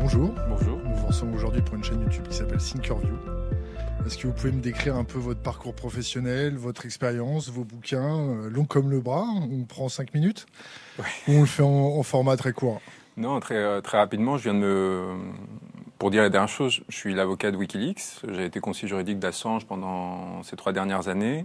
bonjour. Bonjour. Nous vous recevons aujourd'hui pour une chaîne YouTube qui s'appelle Thinkerview. Est-ce que vous pouvez me décrire un peu votre parcours professionnel, votre expérience, vos bouquins, euh, long comme le bras On prend 5 minutes Ouais. Ou on le fait en, en format très court? Non, très, euh, très rapidement, je viens de me. Pour dire la dernière chose, je suis l'avocat de Wikileaks. J'ai été conseiller juridique d'Assange pendant ces trois dernières années.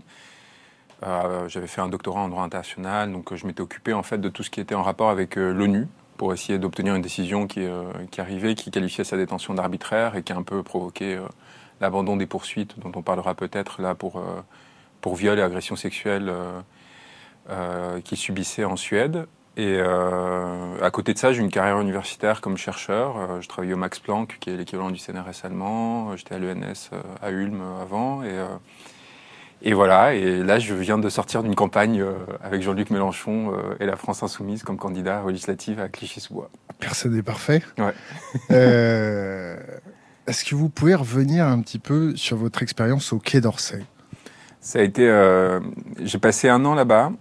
Euh, J'avais fait un doctorat en droit international, donc euh, je m'étais occupé en fait de tout ce qui était en rapport avec l'ONU pour essayer d'obtenir une décision qui, euh, qui arrivait, qui qualifiait sa détention d'arbitraire et qui a un peu provoqué euh, l'abandon des poursuites, dont on parlera peut-être là pour, euh, pour viol et agression sexuelle euh, euh, qu'il subissait en Suède. Et à côté de ça, j'ai une carrière universitaire comme chercheur. Je travaillais au Max Planck, qui est l'équivalent du CNRS allemand. J'étais à l'ENS à Ulm avant. Et, et voilà. Et là, je viens de sortir d'une campagne euh, avec Jean-Luc Mélenchon euh, et la France Insoumise comme candidat législatif à Clichy-sous-Bois. Personne n'est parfait. Ouais. Euh, Est-ce que vous pouvez revenir un petit peu sur votre expérience au Quai d'Orsay? Ça a été. euh, j'ai passé un an là-bas.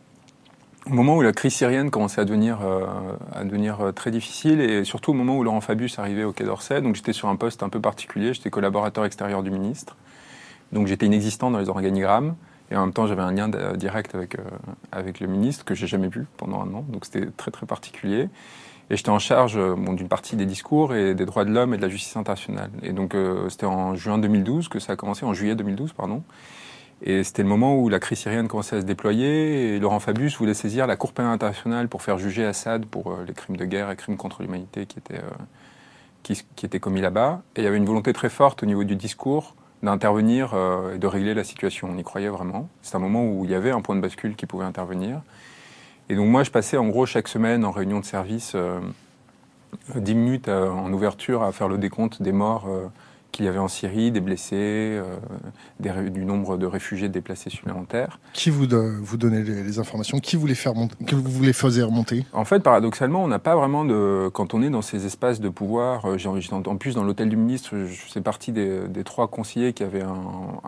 Au moment où la crise syrienne commençait à devenir, euh, à devenir euh, très difficile, et surtout au moment où Laurent Fabius arrivait au Quai d'Orsay, donc j'étais sur un poste un peu particulier, j'étais collaborateur extérieur du ministre, donc j'étais inexistant dans les organigrammes, et en même temps j'avais un lien d- direct avec, euh, avec le ministre que j'ai jamais vu pendant un an, donc c'était très très particulier. Et j'étais en charge euh, d'une partie des discours et des droits de l'homme et de la justice internationale. Et donc euh, c'était en juin 2012 que ça a commencé, en juillet 2012, pardon. Et c'était le moment où la crise syrienne commençait à se déployer et Laurent Fabius voulait saisir la Cour pénale internationale pour faire juger Assad pour euh, les crimes de guerre et crimes contre l'humanité qui étaient, euh, qui étaient commis là-bas. Et il y avait une volonté très forte au niveau du discours d'intervenir euh, et de régler la situation. On y croyait vraiment. C'est un moment où il y avait un point de bascule qui pouvait intervenir. Et donc moi, je passais en gros chaque semaine en réunion de service euh, 10 minutes euh, en ouverture à faire le décompte des morts euh, qu'il y avait en Syrie, des blessés, euh, des du nombre de réfugiés déplacés supplémentaires. Qui vous, do- vous donnait les, les informations? Qui vous les, faire monter, que vous les faisiez remonter En fait, paradoxalement, on n'a pas vraiment de. Quand on est dans ces espaces de pouvoir, euh, j'ai envie- en plus dans l'hôtel du ministre, je fais partie des, des trois conseillers qui avaient un,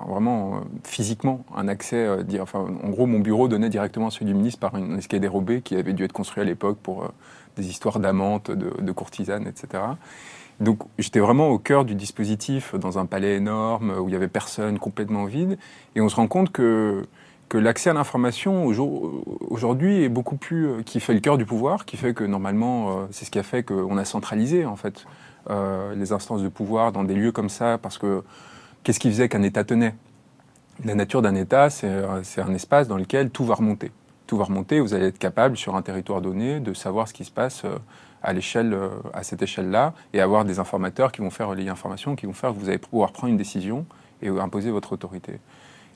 vraiment euh, physiquement un accès. enfin, en gros, mon bureau donnait directement à celui du ministre par une escalier dérobée qui avait dû être construit à l'époque pour des histoires d'amantes, de, de courtisanes, etc. Donc j'étais vraiment au cœur du dispositif dans un palais énorme où il y avait personne, complètement vide, et on se rend compte que que l'accès à l'information aujourd- aujourd'hui est beaucoup plus euh, qui fait le cœur du pouvoir, qui fait que normalement euh, c'est ce qui a fait qu'on a centralisé en fait euh, les instances de pouvoir dans des lieux comme ça parce que qu'est-ce qui faisait qu'un État tenait? La nature d'un État, c'est un espace dans lequel tout va remonter. Tout va remonter. Vous allez être capable sur un territoire donné de savoir ce qui se passe à l'échelle, euh, à cette échelle-là, et avoir des informateurs qui vont faire relayer l'information, qui vont faire que vous allez pouvoir prendre une décision et imposer votre autorité.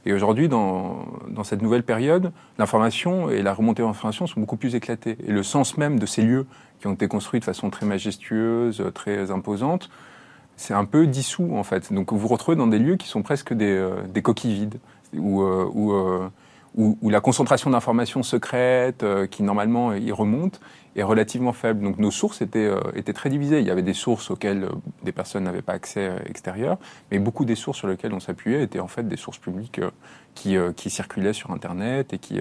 Et aujourd'hui, dans, dans cette nouvelle période, l'information et la remontée d'information sont beaucoup plus éclatées. Et le sens même de ces lieux qui ont été construits de façon très majestueuse, très imposante, c'est un peu dissous en fait. Donc vous vous retrouvez dans des lieux qui sont presque des, euh, des coquilles vides, où, euh, où, euh, où- où la concentration d'informations secrètes euh, qui normalement y remontent est relativement faible. Donc nos sources étaient, euh, étaient très divisées. Il y avait des sources auxquelles euh, des personnes n'avaient pas accès euh, extérieur, mais beaucoup des sources sur lesquelles on s'appuyait étaient en fait des sources publiques euh, qui, euh, qui circulaient sur Internet et qui...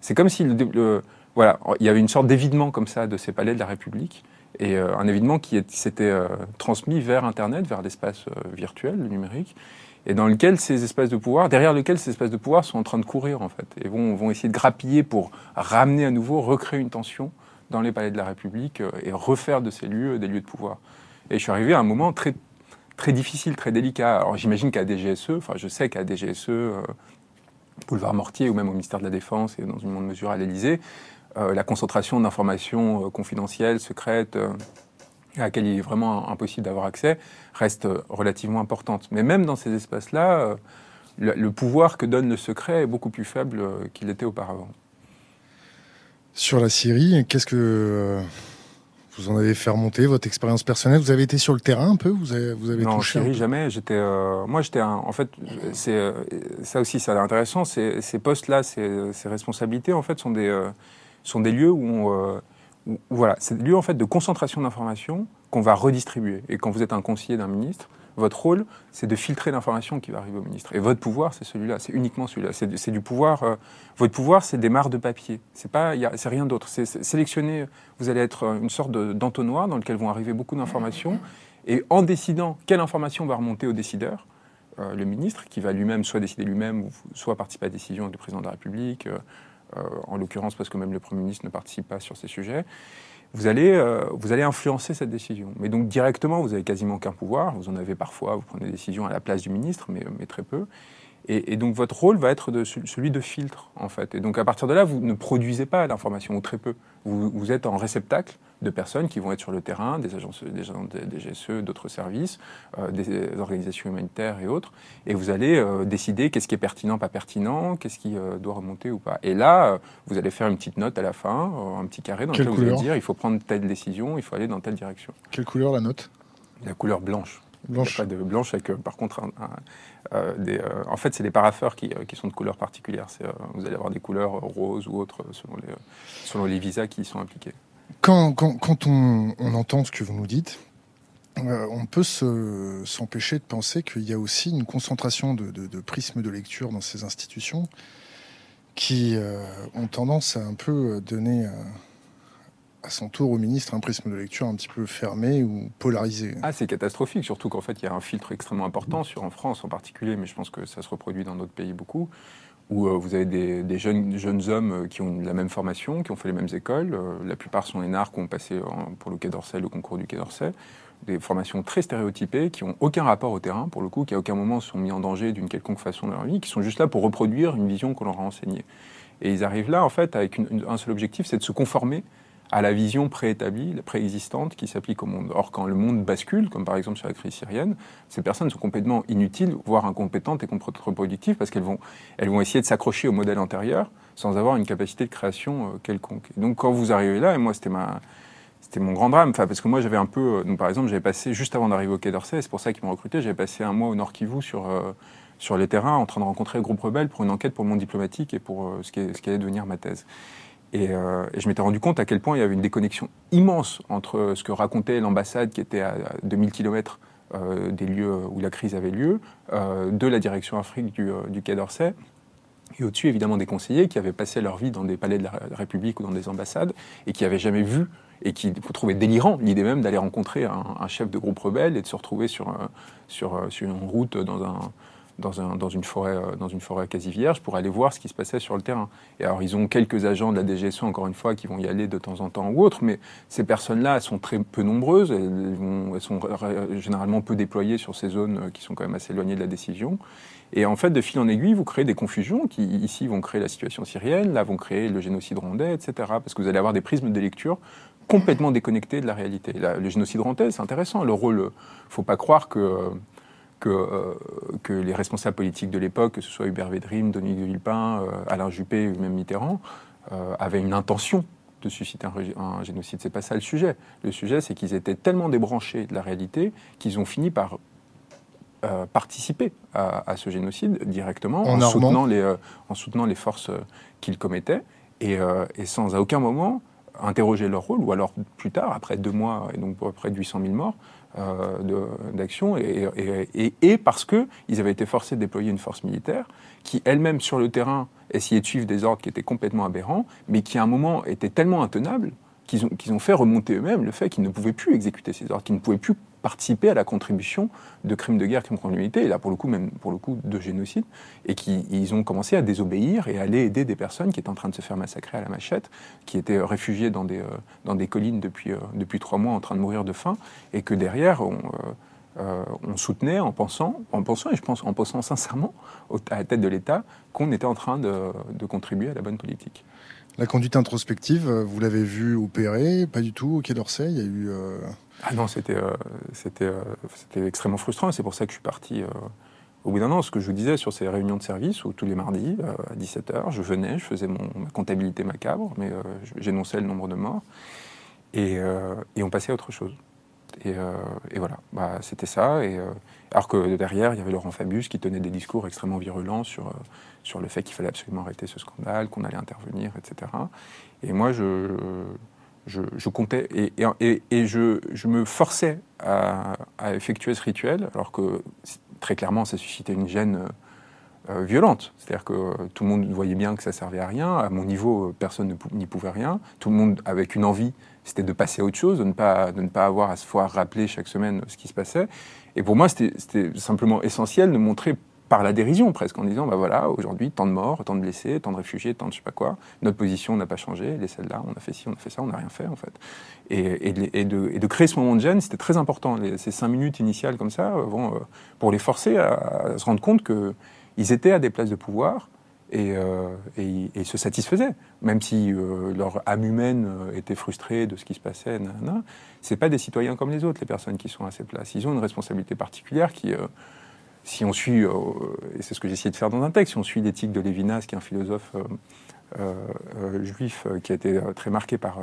c'est comme si le, le- voilà, il y avait une sorte d'évidement comme ça de ces palais de la République et un évidement qui s'était transmis vers Internet, vers l'espace virtuel, le numérique, et dans lequel ces espaces de pouvoir, derrière lequel ces espaces de pouvoir sont en train de courir en fait, et vont, vont essayer de grappiller pour ramener à nouveau, recréer une tension dans les palais de la République euh, et refaire de ces lieux des lieux de pouvoir. Et je suis arrivé à un moment très très difficile, très délicat. Alors j'imagine qu'à DGSE, enfin je sais qu'à DGSE, euh, boulevard Mortier ou même au ministère de la Défense et dans une moindre mesure à l'Élysée, euh, la concentration d'informations euh, confidentielles, secrètes, à laquelle il est vraiment impossible d'avoir accès, reste relativement importante. Mais même dans ces espaces-là, le, pouvoir que donne le secret est beaucoup plus faible qu'il était auparavant. Sur la Syrie, qu'est-ce que euh, vous en avez fait remonter, votre expérience personnelle? Vous avez été sur le terrain un peu? Vous avez, vous avez non, en touché un Syrie, jamais. J'étais, euh, moi, j'étais, un- en fait, c'est euh, ça aussi, c'est intéressant. Ces postes-là, ces, ces responsabilités, en fait, sont des euh, sont des lieux où, on, où, voilà, c'est des lieux en fait de concentration d'informations qu'on va redistribuer. Et quand vous êtes un conseiller d'un ministre, votre rôle, c'est de filtrer l'information qui va arriver au ministre. Et votre pouvoir, c'est celui-là, c'est uniquement celui-là. C'est du- pouvoir. euh, votre pouvoir, c'est des mares de papier. C'est pas, c'est rien d'autre. C'est sélectionner. Vous allez être euh, une sorte de- d'entonnoir dans lequel vont arriver beaucoup d'informations. Et en décidant quelle information va remonter au décideur, euh, le ministre, qui va lui-même soit décider lui-même, soit participer à la décision du président de la République, en l'occurrence parce que même le Premier ministre ne participe pas sur ces sujets, vous allez, vous allez influencer cette décision. Mais donc directement, vous n'avez quasiment aucun pouvoir. Vous en avez parfois, vous prenez des décisions à la place du ministre, mais, très peu. Et, donc votre rôle va être celui de filtre, en fait. Et donc à partir de là, vous ne produisez pas d'informations, ou très peu. Vous, êtes en réceptacle de personnes qui vont être sur le terrain, des agences, des, des GSE, d'autres services, euh, des organisations humanitaires et autres. Et vous allez euh, décider qu'est-ce qui est pertinent, pas pertinent, qu'est-ce qui euh, doit remonter ou pas. Et là, vous allez faire une petite note à la fin, un petit carré dans lequel vous allez dire il faut prendre telle décision, il faut aller dans telle direction. Quelle couleur la note? La couleur blanche. Blanche. pas de blanche avec, par contre, euh, des, euh, en fait, c'est des parapheurs qui, euh, qui, sont de couleurs particulières. vous allez avoir des couleurs roses ou autres selon les, selon les visas qui y sont appliqués. Quand, on, entend ce que vous nous dites, on peut s'empêcher de penser qu'il y a aussi une concentration de, prismes de lecture dans ces institutions qui ont tendance à un peu donner à son tour au ministre un prisme de lecture un petit peu fermé ou polarisé. Ah, c'est catastrophique, surtout qu'en fait, il y a un filtre extrêmement important, sur en France en particulier, mais je pense que ça se reproduit dans d'autres pays beaucoup, où euh, vous avez des, jeunes, hommes euh, qui ont la même formation, qui ont fait les mêmes écoles. Euh, la plupart sont énarques, ont passé pour le Quai d'Orsay, le concours du Quai d'Orsay. Des formations très stéréotypées, qui n'ont aucun rapport au terrain, pour le coup, qui à aucun moment sont mis en danger d'une quelconque façon dans leur vie, qui sont juste là pour reproduire une vision qu'on leur a enseignée. Et ils arrivent là, en fait, avec un seul objectif, c'est de se conformer à la vision préétablie, préexistante qui s'applique au monde. Or, quand le monde bascule, comme par exemple sur la crise syrienne, ces personnes sont complètement inutiles, voire incompétentes et contre-productives parce qu'elles vont, elles vont essayer de s'accrocher au modèle antérieur sans avoir une capacité de création euh, quelconque. Donc, quand vous arrivez là, et moi, c'était ma, c'était mon grand drame, enfin, parce que moi, j'avais un peu, euh, donc par exemple, j'avais passé juste avant d'arriver au Quai d'Orsay, c'est pour ça qu'ils m'ont recruté, j'avais passé un mois au Nord Kivu sur euh, sur les terrains, en train de rencontrer le groupe rebelle pour une enquête pour le monde diplomatique et pour ce, qui ce qui allait devenir ma thèse. Euh, et, je m'étais rendu compte à quel point il y avait une déconnexion immense entre ce que racontait l'ambassade qui était à 2000 km euh, des lieux où la crise avait lieu, euh, de la direction Afrique du, du Quai d'Orsay, et au-dessus évidemment des conseillers qui avaient passé leur vie dans des palais de la République ou dans des ambassades et qui n'avaient jamais vu et qui trouvaient délirant l'idée même d'aller rencontrer un, chef de groupe rebelle et de se retrouver sur une route dans un dans, un, dans, une forêt, euh, dans une forêt quasi vierge pour aller voir ce qui se passait sur le terrain. Et alors, ils ont quelques agents de la DGSE, encore une fois, qui vont y aller de temps en temps ou autre, mais ces personnes-là, elles sont très peu nombreuses, elles, sont généralement peu déployées sur ces zones euh, qui sont quand même assez éloignées de la décision. Et en fait, de fil en aiguille, vous créez des confusions qui, ici, vont créer la situation syrienne, là, vont créer le génocide rwandais, etc. Parce que vous allez avoir des prismes de lecture complètement déconnectés de la réalité. le génocide rwandais, c'est intéressant. Le rôle, euh, faut pas croire que que, euh, que les responsables politiques de l'époque, que ce soit Hubert Védrine, Dominique de Villepin, euh, Alain Juppé ou même Mitterrand, euh, avaient une intention de susciter un, un génocide. C'est pas ça le sujet. Le sujet, c'est qu'ils étaient tellement débranchés de la réalité qu'ils ont fini par participer à, ce génocide directement en, soutenant, les, en soutenant les forces qu'ils commettaient et, et, sans à aucun moment interroger leur rôle, ou alors plus tard, après deux mois et donc près de 800 000 morts, d'action et, et, et, parce qu'ils avaient été forcés de déployer une force militaire qui elle-même sur le terrain essayait de suivre des ordres qui étaient complètement aberrants, mais qui à un moment étaient tellement intenables qu'ils ont, ont fait remonter eux-mêmes le fait qu'ils ne pouvaient plus exécuter ces ordres, qu'ils ne pouvaient plus participer à la contribution de crimes de guerre, crimes contre l'humanité, et là pour le coup même pour le coup de génocide, et qu'ils ont commencé à désobéir et à aller aider des personnes qui étaient en train de se faire massacrer à la machette, qui étaient réfugiées dans des, euh, collines depuis, euh, depuis trois mois en train de mourir de faim, et que derrière on, euh, soutenait en pensant, en pensant, et je pense en pensant sincèrement à la tête de l'État, qu'on était en train de contribuer à la bonne politique. La conduite introspective, vous l'avez vu opérer Pas du tout au Quai d'Orsay Il y a eu. Euh... Ah non, c'était euh, extrêmement frustrant. C'est pour ça que je suis parti euh, au bout d'un an. Ce que je vous disais sur ces réunions de service où tous les mardis à 17h, je venais, je faisais mon, ma comptabilité macabre, mais j'énonçais le nombre de morts et on passait à autre chose. Et, et, voilà, bah, c'était ça. Et, alors que derrière, il y avait Laurent Fabius qui tenait des discours extrêmement virulents sur, sur le fait qu'il fallait absolument arrêter ce scandale, qu'on allait intervenir, etc. Et moi, je, je, comptais et, et, je, je, me forçais à, effectuer ce rituel, alors que très clairement, ça suscitait une gêne violente. C'est-à-dire que tout le monde voyait bien que ça servait à rien. À mon niveau, personne n'y pouvait rien. Tout le monde avec une envie, c'était de passer à autre chose, de ne pas, de ne pas avoir à se voir rappeler chaque semaine ce qui se passait. Et pour moi, c'était simplement essentiel de montrer par la dérision presque, en disant, bah voilà, aujourd'hui, tant de morts, tant de blessés, tant de réfugiés, tant de je sais pas quoi, notre position n'a pas changé, elle est celle-là, on a fait ci, on a fait ça, on n'a rien fait en fait. Et, et, de, et, de, créer ce moment de gêne, c'était très important. ces cinq minutes initiales comme ça, euh, pour les forcer à, se rendre compte qu'ils étaient à des places de pouvoir et, euh, et, se satisfaisaient, même si euh, leur âme humaine était frustrée de ce qui se passait. C'est pas des citoyens comme les autres, les personnes qui sont à ces places. Ils ont une responsabilité particulière qui si on suit, euh, et c'est ce que essayé de faire dans un texte, si on suit l'éthique de Lévinas, qui est un philosophe euh, euh, juif qui a été très marqué par,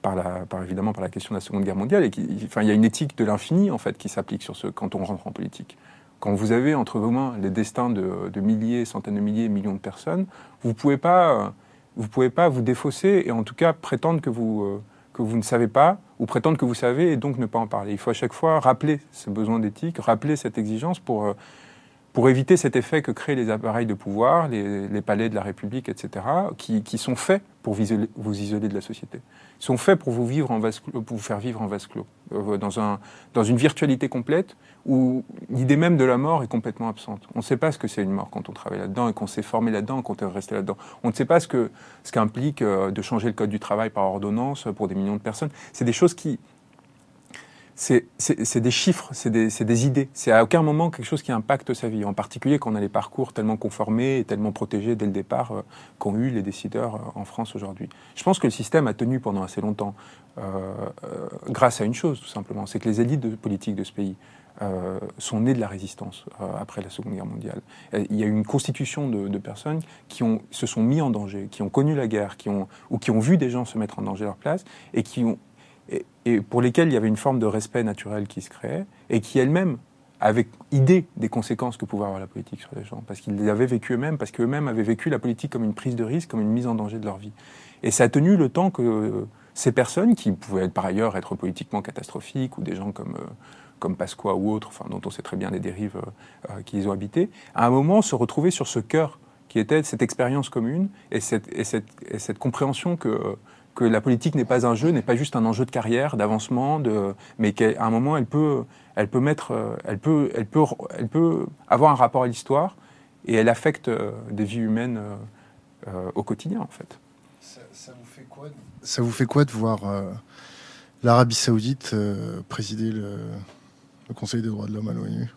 par, la, évidemment par la question de la Seconde Guerre mondiale, enfin, il y a une éthique de l'infini en fait qui s'applique sur ce quand on rentre en politique. Quand vous avez entre vos mains les destins de, milliers, centaines de milliers, millions de personnes, vous ne pouvez pas, vous pouvez pas vous défausser et en tout cas prétendre que vous que vous ne savez pas ou prétendre que vous savez et donc ne pas en parler. Il faut à chaque fois rappeler ce besoin d'éthique, rappeler cette exigence pour, euh, éviter cet effet que créent les appareils de pouvoir, les, palais de la République, etc., qui, sont faits pour vous isoler de la société. Ils sont faits pour vous, faire vivre en vase clos, euh, dans une virtualité complète où l'idée même de la mort est complètement absente. On ne sait pas ce que c'est une mort quand on travaille là-dedans et qu'on s'est formé là-dedans, qu'on est resté là-dedans. On ne sait pas ce que ce qu'implique euh, de changer le code du travail par ordonnance pour des millions de personnes. C'est des choses qui c'est des chiffres, c'est des, idées. C'est à aucun moment quelque chose qui impacte sa vie. En particulier quand on a les parcours tellement conformés et tellement protégés dès le départ euh, qu'ont eu les décideurs euh, en France aujourd'hui. Je pense que le système a tenu pendant assez longtemps grâce à une chose, tout simplement. C'est que les élites politiques de ce pays sont nées de la résistance après la Seconde Guerre mondiale. Il y a eu une constitution de, personnes qui se sont mis en danger, qui ont connu la guerre, qui ont, ou qui ont vu des gens se mettre en danger à leur place et qui ont et, pour lesquels il y avait une forme de respect naturel qui se créait, et qui elles-mêmes avaient idée des conséquences que pouvait avoir la politique sur les gens, parce qu'ils avaient vécues eux-mêmes, parce qu'eux-mêmes avaient vécu la politique comme une prise de risque, comme une mise en danger de leur vie. Et ça a tenu le temps que ces personnes, qui pouvaient par ailleurs être politiquement catastrophiques, ou des gens comme, euh, comme Pasqua ou autres, enfin, dont on sait très bien les dérives euh, euh, qu'ils ont habité, à un moment se retrouver sur ce cœur qui était cette expérience commune et cette, et cette, et cette compréhension que que la politique n'est pas un jeu, n'est pas juste un enjeu de carrière, d'avancement, de, mais qu'à un moment, elle peut, elle peut mettre, euh, elle peut, elle peut, elle peut avoir un rapport à l'histoire et elle affecte des vies humaines euh, au quotidien, en fait. Ça, vous fait quoi de, ça vous fait quoi de voir l'Arabie Saoudite présider le, le Conseil des droits de l'homme à l'ONU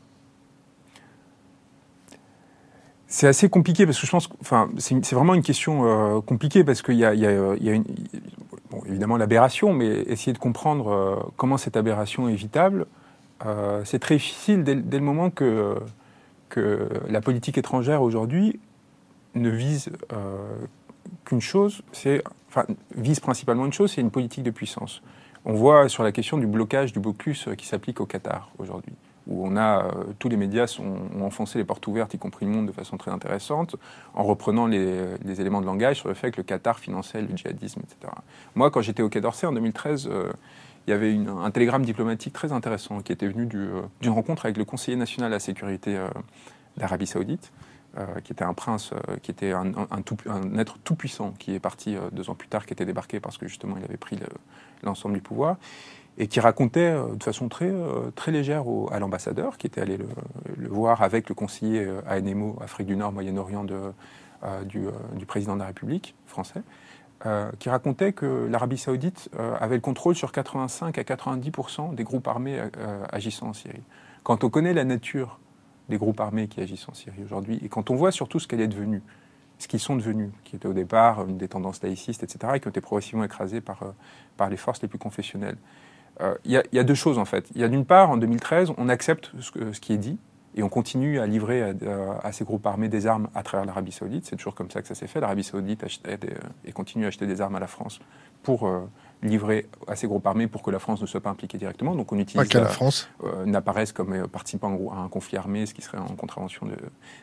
C'est assez compliqué parce que je pense, enfin, c'est vraiment une question euh, compliquée parce qu'il y a, évidemment l'aberration, mais essayer de comprendre euh, comment cette aberration est évitable, euh, c'est très difficile dès, le moment que, que la politique étrangère aujourd'hui ne vise qu'une chose, enfin, vise principalement une chose, c'est une politique de puissance. On voit sur la question du blocage du blocus qui s'applique au Qatar aujourd'hui où on a euh, tous les médias ont enfoncé les portes ouvertes, y compris le monde, de façon très intéressante, en reprenant les, éléments de langage sur le fait que le Qatar finançait le djihadisme, etc. Moi, quand j'étais au Quai d'Orsay en 2013, euh, il y avait un télégramme diplomatique très intéressant qui était venu euh, d'une rencontre avec le conseiller national à la sécurité d'Arabie Saoudite, qui était un prince, qui était un, être tout puissant, qui est parti deux ans plus tard, qui était débarqué parce que justement il avait pris l'ensemble du pouvoir et qui racontait euh, de façon très, euh, légère à l'ambassadeur, qui était allé le, voir avec le conseiller euh, ANMO, Afrique du Nord, Moyen-Orient, du, président de la République français, qui racontait que l'Arabie saoudite avait le contrôle sur 85 à 90% des groupes armés agissant en Syrie. Quand on connaît la nature des groupes armés qui agissent en Syrie aujourd'hui, et quand on voit surtout ce qu'elle est devenue, ce qu'ils sont devenus, qui étaient au départ une des tendances laïcistes, etc., et qui ont été progressivement écrasés par, par les forces les plus confessionnelles, il euh, y, a deux choses en fait. Il y a d'une part, en 2013, on accepte ce, qui est dit et on continue à livrer à, ces groupes armés des armes à travers l'Arabie Saoudite. C'est toujours comme ça que ça s'est fait. L'Arabie Saoudite achetait et continue à acheter des armes à la France pour euh, livrer à ces groupes armés pour que la France ne soit pas impliquée directement. Donc on utilise la, France euh, n'apparaisse comme participant à un conflit armé, ce qui serait en contravention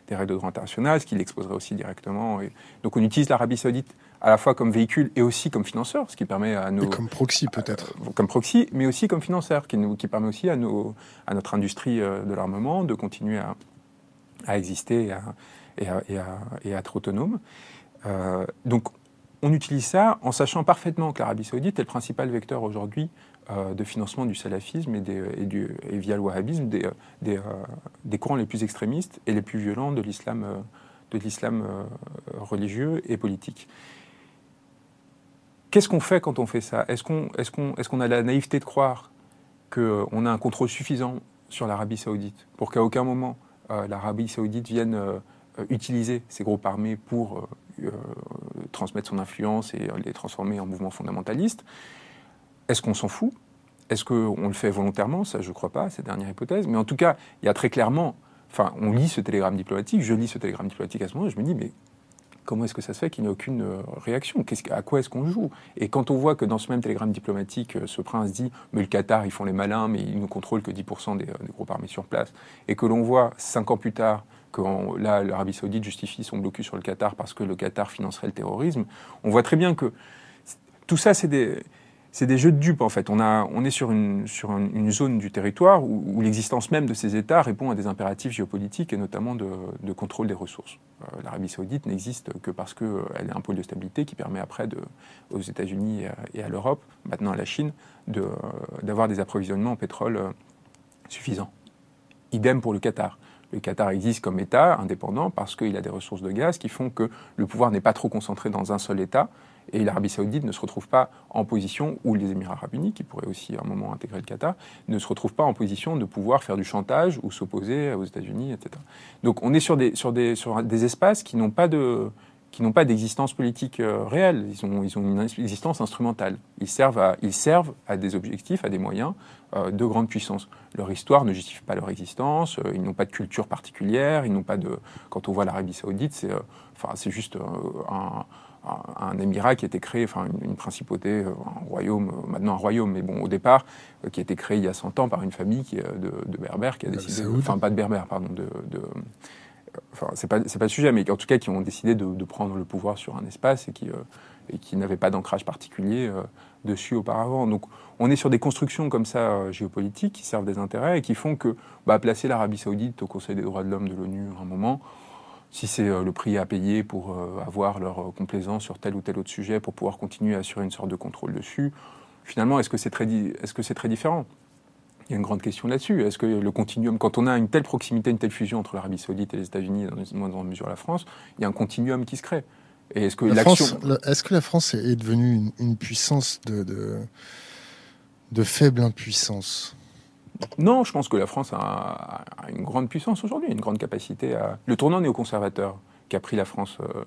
des règles de droit international, ce qui l'exposerait aussi directement. Et, donc on utilise l'Arabie Saoudite à la fois comme véhicule et aussi comme financeur, ce qui permet à nos... Et comme proxy peut-être. Euh, comme proxy, mais aussi comme financeur, qui, nous, qui permet aussi à, nos, à notre industrie euh, de l'armement de continuer à, à exister et à, et être autonome. donc on utilise ça en sachant parfaitement que l'Arabie saoudite est le principal vecteur aujourd'hui de financement du salafisme et, via le wahhabisme des, des, courants les plus extrémistes et les plus violents de l'islam religieux et politique. Qu'est-ce qu'on fait quand on fait ça? Est-ce qu'on a la naïveté de croire qu'on a un contrôle suffisant sur l'Arabie saoudite pour qu'à aucun moment euh, l'Arabie saoudite vienne euh, utiliser ces groupes armés pour euh, transmettre son influence et les transformer en mouvements fondamentalistes. Est-ce qu'on s'en fout? Est-ce qu'on le fait volontairement? Ça, je ne crois pas, cette dernière hypothèse. Mais en tout cas, il y a très clairement... Enfin, on lit ce télégramme diplomatique, je lis ce télégramme diplomatique à ce moment, je me dis, mais comment est-ce que ça se fait qu'il n'y ait aucune euh, réaction? À quoi est-ce qu'on joue? Et quand on voit que dans ce même télégramme diplomatique, euh, ce prince dit Mais le Qatar, ils font les malins, mais ils ne contrôlent que 10% des, euh, des, groupes armés sur place, et que l'on voit cinq ans plus tard là, l'Arabie Saoudite justifie son blocus sur le Qatar parce que le Qatar financerait le terrorisme, on voit très bien que tout ça, c'est des jeux de dupes en fait. On, est sur une, zone du territoire où, l'existence même de ces États répond à des impératifs géopolitiques et notamment de, contrôle des ressources. Euh, L'Arabie saoudite n'existe que parce qu'elle euh, est un pôle de stabilité qui permet après aux États-Unis et à, l'Europe, maintenant à la Chine, euh, d'avoir des approvisionnements en pétrole suffisants. Idem pour le Qatar. Le Qatar existe comme État indépendant parce qu'il a des ressources de gaz qui font que le pouvoir n'est pas trop concentré dans un seul État et l'Arabie saoudite ne se retrouve pas en position, ou les Émirats arabes unis, qui pourraient aussi à un moment intégrer le Qatar, ne se retrouvent pas en position de pouvoir faire du chantage ou s'opposer aux États-Unis, etc. Donc on est sur des, sur des, sur des espaces qui n'ont pas de qui n'ont pas d'existence politique euh, réelle, ils ont, ils ont une existence instrumentale. Ils servent à, ils servent à des objectifs, à des moyens euh, de grande puissance. Leur histoire ne justifie pas leur existence, euh, ils n'ont pas de culture particulière, ils n'ont pas de... Quand on voit l'Arabie saoudite, c'est enfin, c'est juste un, un émirat qui a été créé, enfin une, principauté, euh, un royaume, euh, maintenant un royaume, mais bon, au départ, euh, qui a été créé il y a 100 ans par une famille qui, de, de berbères qui a décidé, enfin pas de berbères, pardon, de, enfin c'est pas c'est pas le sujet, mais en tout cas qui ont décidé de, prendre le pouvoir sur un espace et qui et qui n'avaient pas d'ancrage particulier dessus auparavant. Donc on est sur des constructions comme ça géopolitiques qui servent des intérêts et qui font que bah, placer l'Arabie Saoudite au Conseil des droits de l'homme de l'ONU à un moment si c'est euh, le prix à payer pour euh, avoir leur euh, complaisance sur tel ou tel autre sujet, pour pouvoir continuer à assurer une sorte de contrôle dessus, finalement, est-ce que c'est très, est -ce c'est très différent? Il y a une grande question là-dessus. Est-ce que le continuum, quand on a une telle proximité, une telle fusion entre l'Arabie Saoudite et les États-Unis, dans une moindre mesure la France, il y a un continuum qui se crée. Et est-ce que la France, est-ce que la France est devenue une, puissance de, de, de faible impuissance? Non, je pense que la France a, une grande puissance aujourd'hui, une grande capacité à. Le tournant néoconservateur qu'a pris la France euh,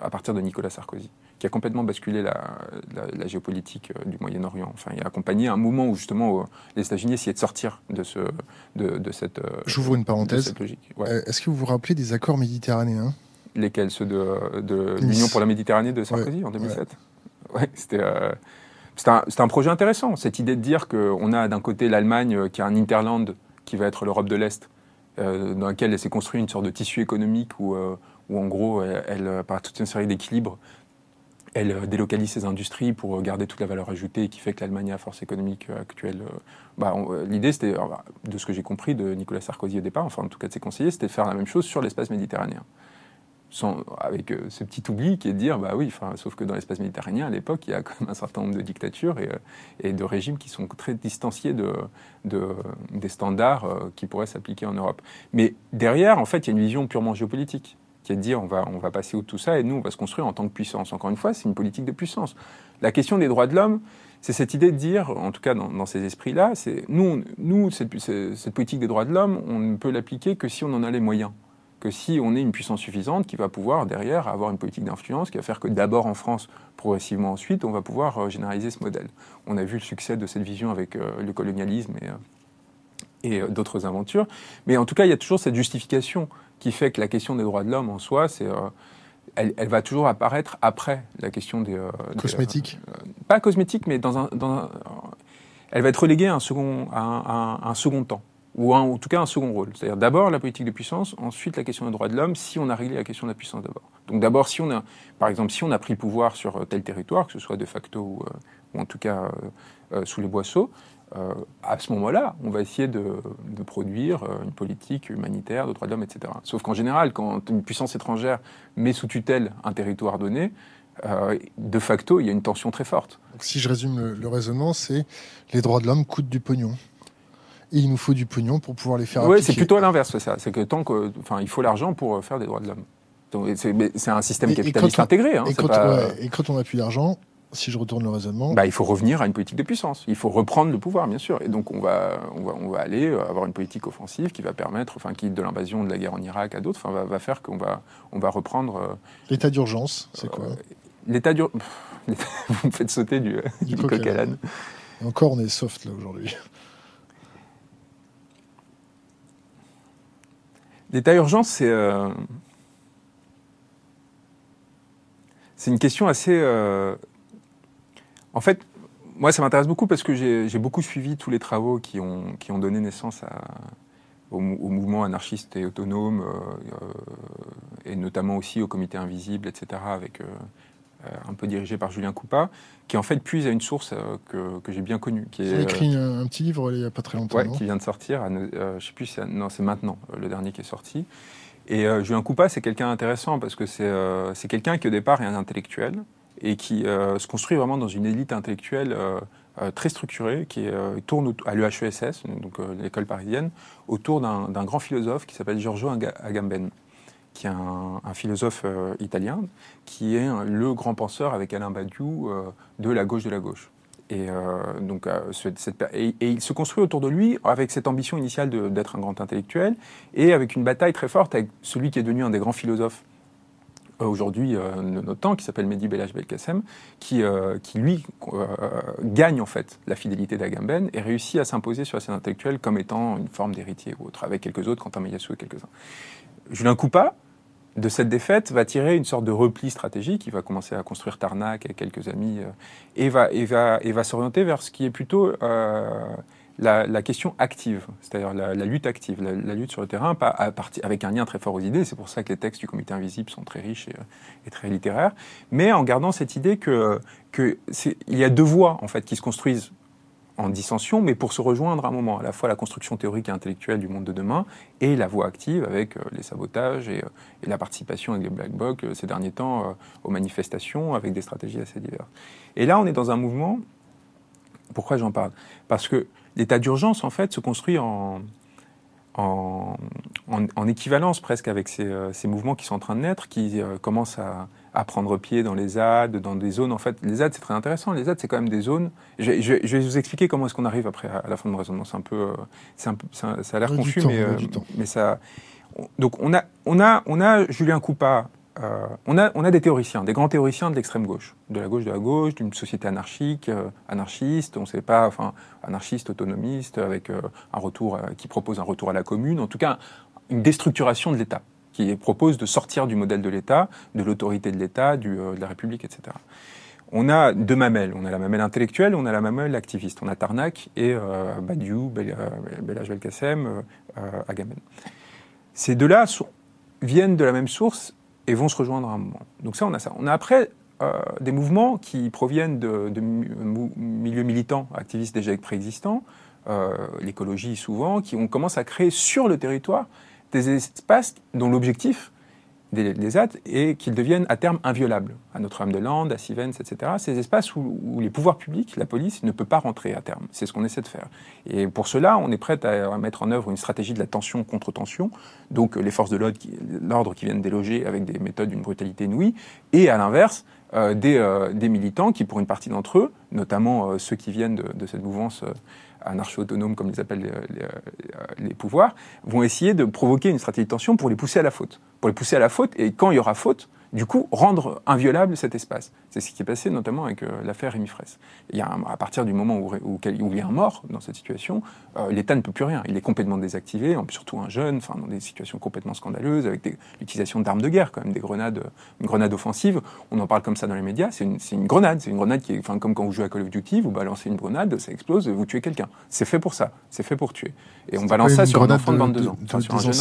à partir de Nicolas Sarkozy, qui a complètement basculé la, géopolitique euh, du Moyen-Orient. Enfin, il a accompagné un moment où justement les États-Unis essayaient de sortir de, ce, de, cette. J'ouvre une parenthèse. Est-ce que vous vous rappelez des accords méditerranéens? Lesquels? Ceux de, l'Union pour la Méditerranée de Sarkozy en 2007 Ouais, c'était c'est un, projet intéressant, cette idée de dire qu'on a d'un côté l'Allemagne euh, qui a un Interland qui va être l'Europe de l'Est, euh, dans laquelle elle s'est construit une sorte de tissu économique où, euh, en gros, elle, par toute une série d'équilibres, elle délocalise ses industries pour garder toute la valeur ajoutée qui fait que l'Allemagne a force économique actuelle. Bah, L'idée, c'était, de ce que j'ai compris de Nicolas Sarkozy au départ, enfin en tout cas de ses conseillers, c'était de faire la même chose sur l'espace méditerranéen avec euh, ce petit oubli qui est de dire, bah oui, sauf que dans l'espace méditerranéen, à l'époque, il y a quand même un certain nombre de dictatures et, euh, de régimes qui sont très distanciés de, des standards euh, qui pourraient s'appliquer en Europe. Mais derrière, en fait, il y a une vision purement géopolitique qui est de dire on va, on va passer au tout ça et nous, on va se construire en tant que puissance. Encore une fois, c'est une politique de puissance. La question des droits de l'homme, c'est cette idée de dire, en tout cas dans, ces esprits-là, c'est nous, nous cette, politique des droits de l'homme, on ne peut l'appliquer que si on en a les moyens que si on est une puissance suffisante qui va pouvoir derrière avoir une politique d'influence qui va faire que d'abord en France, progressivement ensuite, on va pouvoir euh, généraliser ce modèle. On a vu le succès de cette vision avec euh, le colonialisme et, euh, et d'autres aventures. Mais en tout cas, il y a toujours cette justification qui fait que la question des droits de l'homme en soi, c'est elle, va toujours apparaître après la question des... cosmétiques Pas cosmétiques, mais dans un, dans elle va être reléguée à un second, à un second temps ou en tout cas un second rôle. C'est-à-dire d'abord la politique de puissance, ensuite la question des droits de l'homme, si on a réglé la question de la puissance d'abord. Donc d'abord, si on a, par exemple, si on a pris le pouvoir sur tel territoire, que ce soit de facto ou, euh, en tout cas euh, euh, sous les boisseaux, euh, à ce moment-là, on va essayer de, produire euh, une politique humanitaire de droits de l'homme, etc. Sauf qu'en général, quand une puissance étrangère met sous tutelle un territoire donné, euh, de facto, il y a une tension très forte. Donc, si je résume le, raisonnement, c'est les droits de l'homme coûtent du pognon. Et il nous faut du pognon pour pouvoir les faire Oui, c'est plutôt à l'inverse, ça. C'est que tant que, enfin, il faut l'argent pour faire des droits de l'homme. C'est un système capitaliste intégré. Hein, et, quand, on n'a plus d'argent, si je retourne le raisonnement. Bah, il faut revenir à une politique de puissance. Il faut reprendre le pouvoir, bien sûr. Et donc, on va, on va, on va aller euh, avoir une politique offensive qui va permettre, enfin, qui, de l'invasion de la guerre en Irak à d'autres, enfin, va, va, faire qu'on va, on va reprendre. Euh, L'état d'urgence, c'est quoi euh, L'état d'urgence. Vous me faites sauter du, du, coq à l'âne. Encore, on est soft, là, aujourd'hui. L'état d'urgence, c'est. c'est une question assez. En fait, moi, ça m'intéresse beaucoup parce que j'ai beaucoup suivi tous les travaux qui ont, qui ont donné naissance au, mouvement anarchiste et autonome, euh, euh, et notamment aussi au comité invisible, etc., avec, euh, un peu dirigé par Julien Coupa, qui en fait puise à une source que, j'ai bien connue. Qui a écrit un, petit livre il n'y a pas très longtemps. Oui, qui vient de sortir. je sais plus, non, c'est maintenant le dernier qui est sorti. Et Julien Coupa, c'est quelqu'un intéressant parce que c'est quelqu'un qui au départ est un intellectuel, et qui euh, se construit vraiment dans une élite intellectuelle euh, euh, très structurée qui tourne à l'UHESS, donc l'école parisienne, autour d'un grand philosophe qui s'appelle Giorgio Agamben qui est un, philosophe italien, qui est le grand penseur avec Alain Badiou de la gauche de la gauche. Et, donc, et, il se construit autour de lui avec cette ambition initiale d'être un grand intellectuel et avec une bataille très forte avec celui qui est devenu un des grands philosophes euh, aujourd'hui de euh, notre temps, qui s'appelle Mehdi Belaj Belkacem, qui, euh, qui lui gagne en fait la fidélité d'Agamben et réussit à s'imposer sur la scène intellectuelle comme étant une forme d'héritier ou autre, avec quelques autres, Quentin Meillassoux et quelques-uns. Julien Coupa, de cette défaite, va tirer une sorte de repli stratégique. Il va commencer à construire Tarnac avec quelques amis et va, et va, et va s'orienter vers ce qui est plutôt la, question active, c'est-à-dire la, lutte active, la, lutte sur le terrain, avec un lien très fort aux idées. C'est pour ça que les textes du Comité Invisible sont très riches et, très littéraires, mais en gardant cette idée que, que il y a deux voies en fait qui se construisent en dissension, mais pour se rejoindre à un moment, à la fois la construction théorique et intellectuelle du monde de demain et la voie active avec euh, les sabotages et, euh, et, la participation avec les black blocs euh, ces derniers temps aux manifestations avec des stratégies assez diverses. Et là, on est dans un mouvement. Pourquoi j'en parle? Parce que l'état d'urgence, en fait, se construit en, en, en, équivalence presque avec ces, euh, ces, mouvements qui sont en train de naître, qui euh, commencent à, à, prendre pied dans les ZAD, dans des zones. En fait, les ZAD, c'est très intéressant. Les ZAD, c'est quand même des zones. Je, je, je, vais vous expliquer comment est-ce qu'on arrive après à la fin de raisonnement. C'est un peu, euh, un peu, ça, ça a l'air confus, mais, mais ça. Donc, on a, on a, on a Julien Coupa euh, on, a, des théoriciens, des grands théoriciens de l'extrême gauche, de la gauche de la gauche, d'une société anarchique, euh, anarchiste, on ne sait pas, enfin, anarchiste, autonomiste, avec euh, un retour, qui propose un retour à la commune, en tout cas, une déstructuration de l'État, qui propose de sortir du modèle de l'État, de l'autorité de l'État, de la République, etc. On a deux mamelles, on a la mamelle intellectuelle, on a la mamelle activiste, on a Tarnac et Badiou, Belaj Belkacem, Agamben. Ces deux-là viennent de la même source et vont se rejoindre à un moment. Donc ça, on a ça. On a après euh, des mouvements qui proviennent de, milieux militants, activistes déjà préexistants, euh, l'écologie souvent, qui on commence à créer sur le territoire des espaces dont l'objectif des, des et qu'ils deviennent à terme inviolables. À Notre-Dame-de-Lande, à Sivens, etc. Ces espaces où, les pouvoirs publics, la police, ne peut pas rentrer à terme. C'est ce qu'on essaie de faire. Et pour cela, on est prêt à, mettre en œuvre une stratégie de la tension contre tension. Donc les forces de l'ordre qui, qui, viennent déloger avec des méthodes d'une brutalité inouïe. Et à l'inverse, euh, des, euh, des, militants qui, pour une partie d'entre eux, notamment euh, ceux qui viennent de cette mouvance anarcho-autonomes, comme les appellent les, les, pouvoirs, vont essayer de provoquer une stratégie de tension pour les pousser à la faute. Pour les pousser à la faute, et quand il y aura faute, du coup, rendre inviolable cet espace. C'est ce qui est passé notamment avec euh, l'affaire Rémi Fraisse. Il y a à partir du moment où, où, il y a un mort dans cette situation, euh, l'État ne peut plus rien. Il est complètement désactivé, surtout un jeune, enfin, dans des situations complètement scandaleuses, avec l'utilisation d'armes de guerre, quand même, des grenades, une grenade offensive. On en parle comme ça dans les médias. C'est une, une, grenade. C'est une grenade qui est, enfin, comme quand vous jouez à Call of Duty, vous balancez une grenade, ça explose, vous tuez quelqu'un. C'est fait pour ça. C'est fait pour tuer. Et on balance ça sur un enfant de 22 ans. un jeune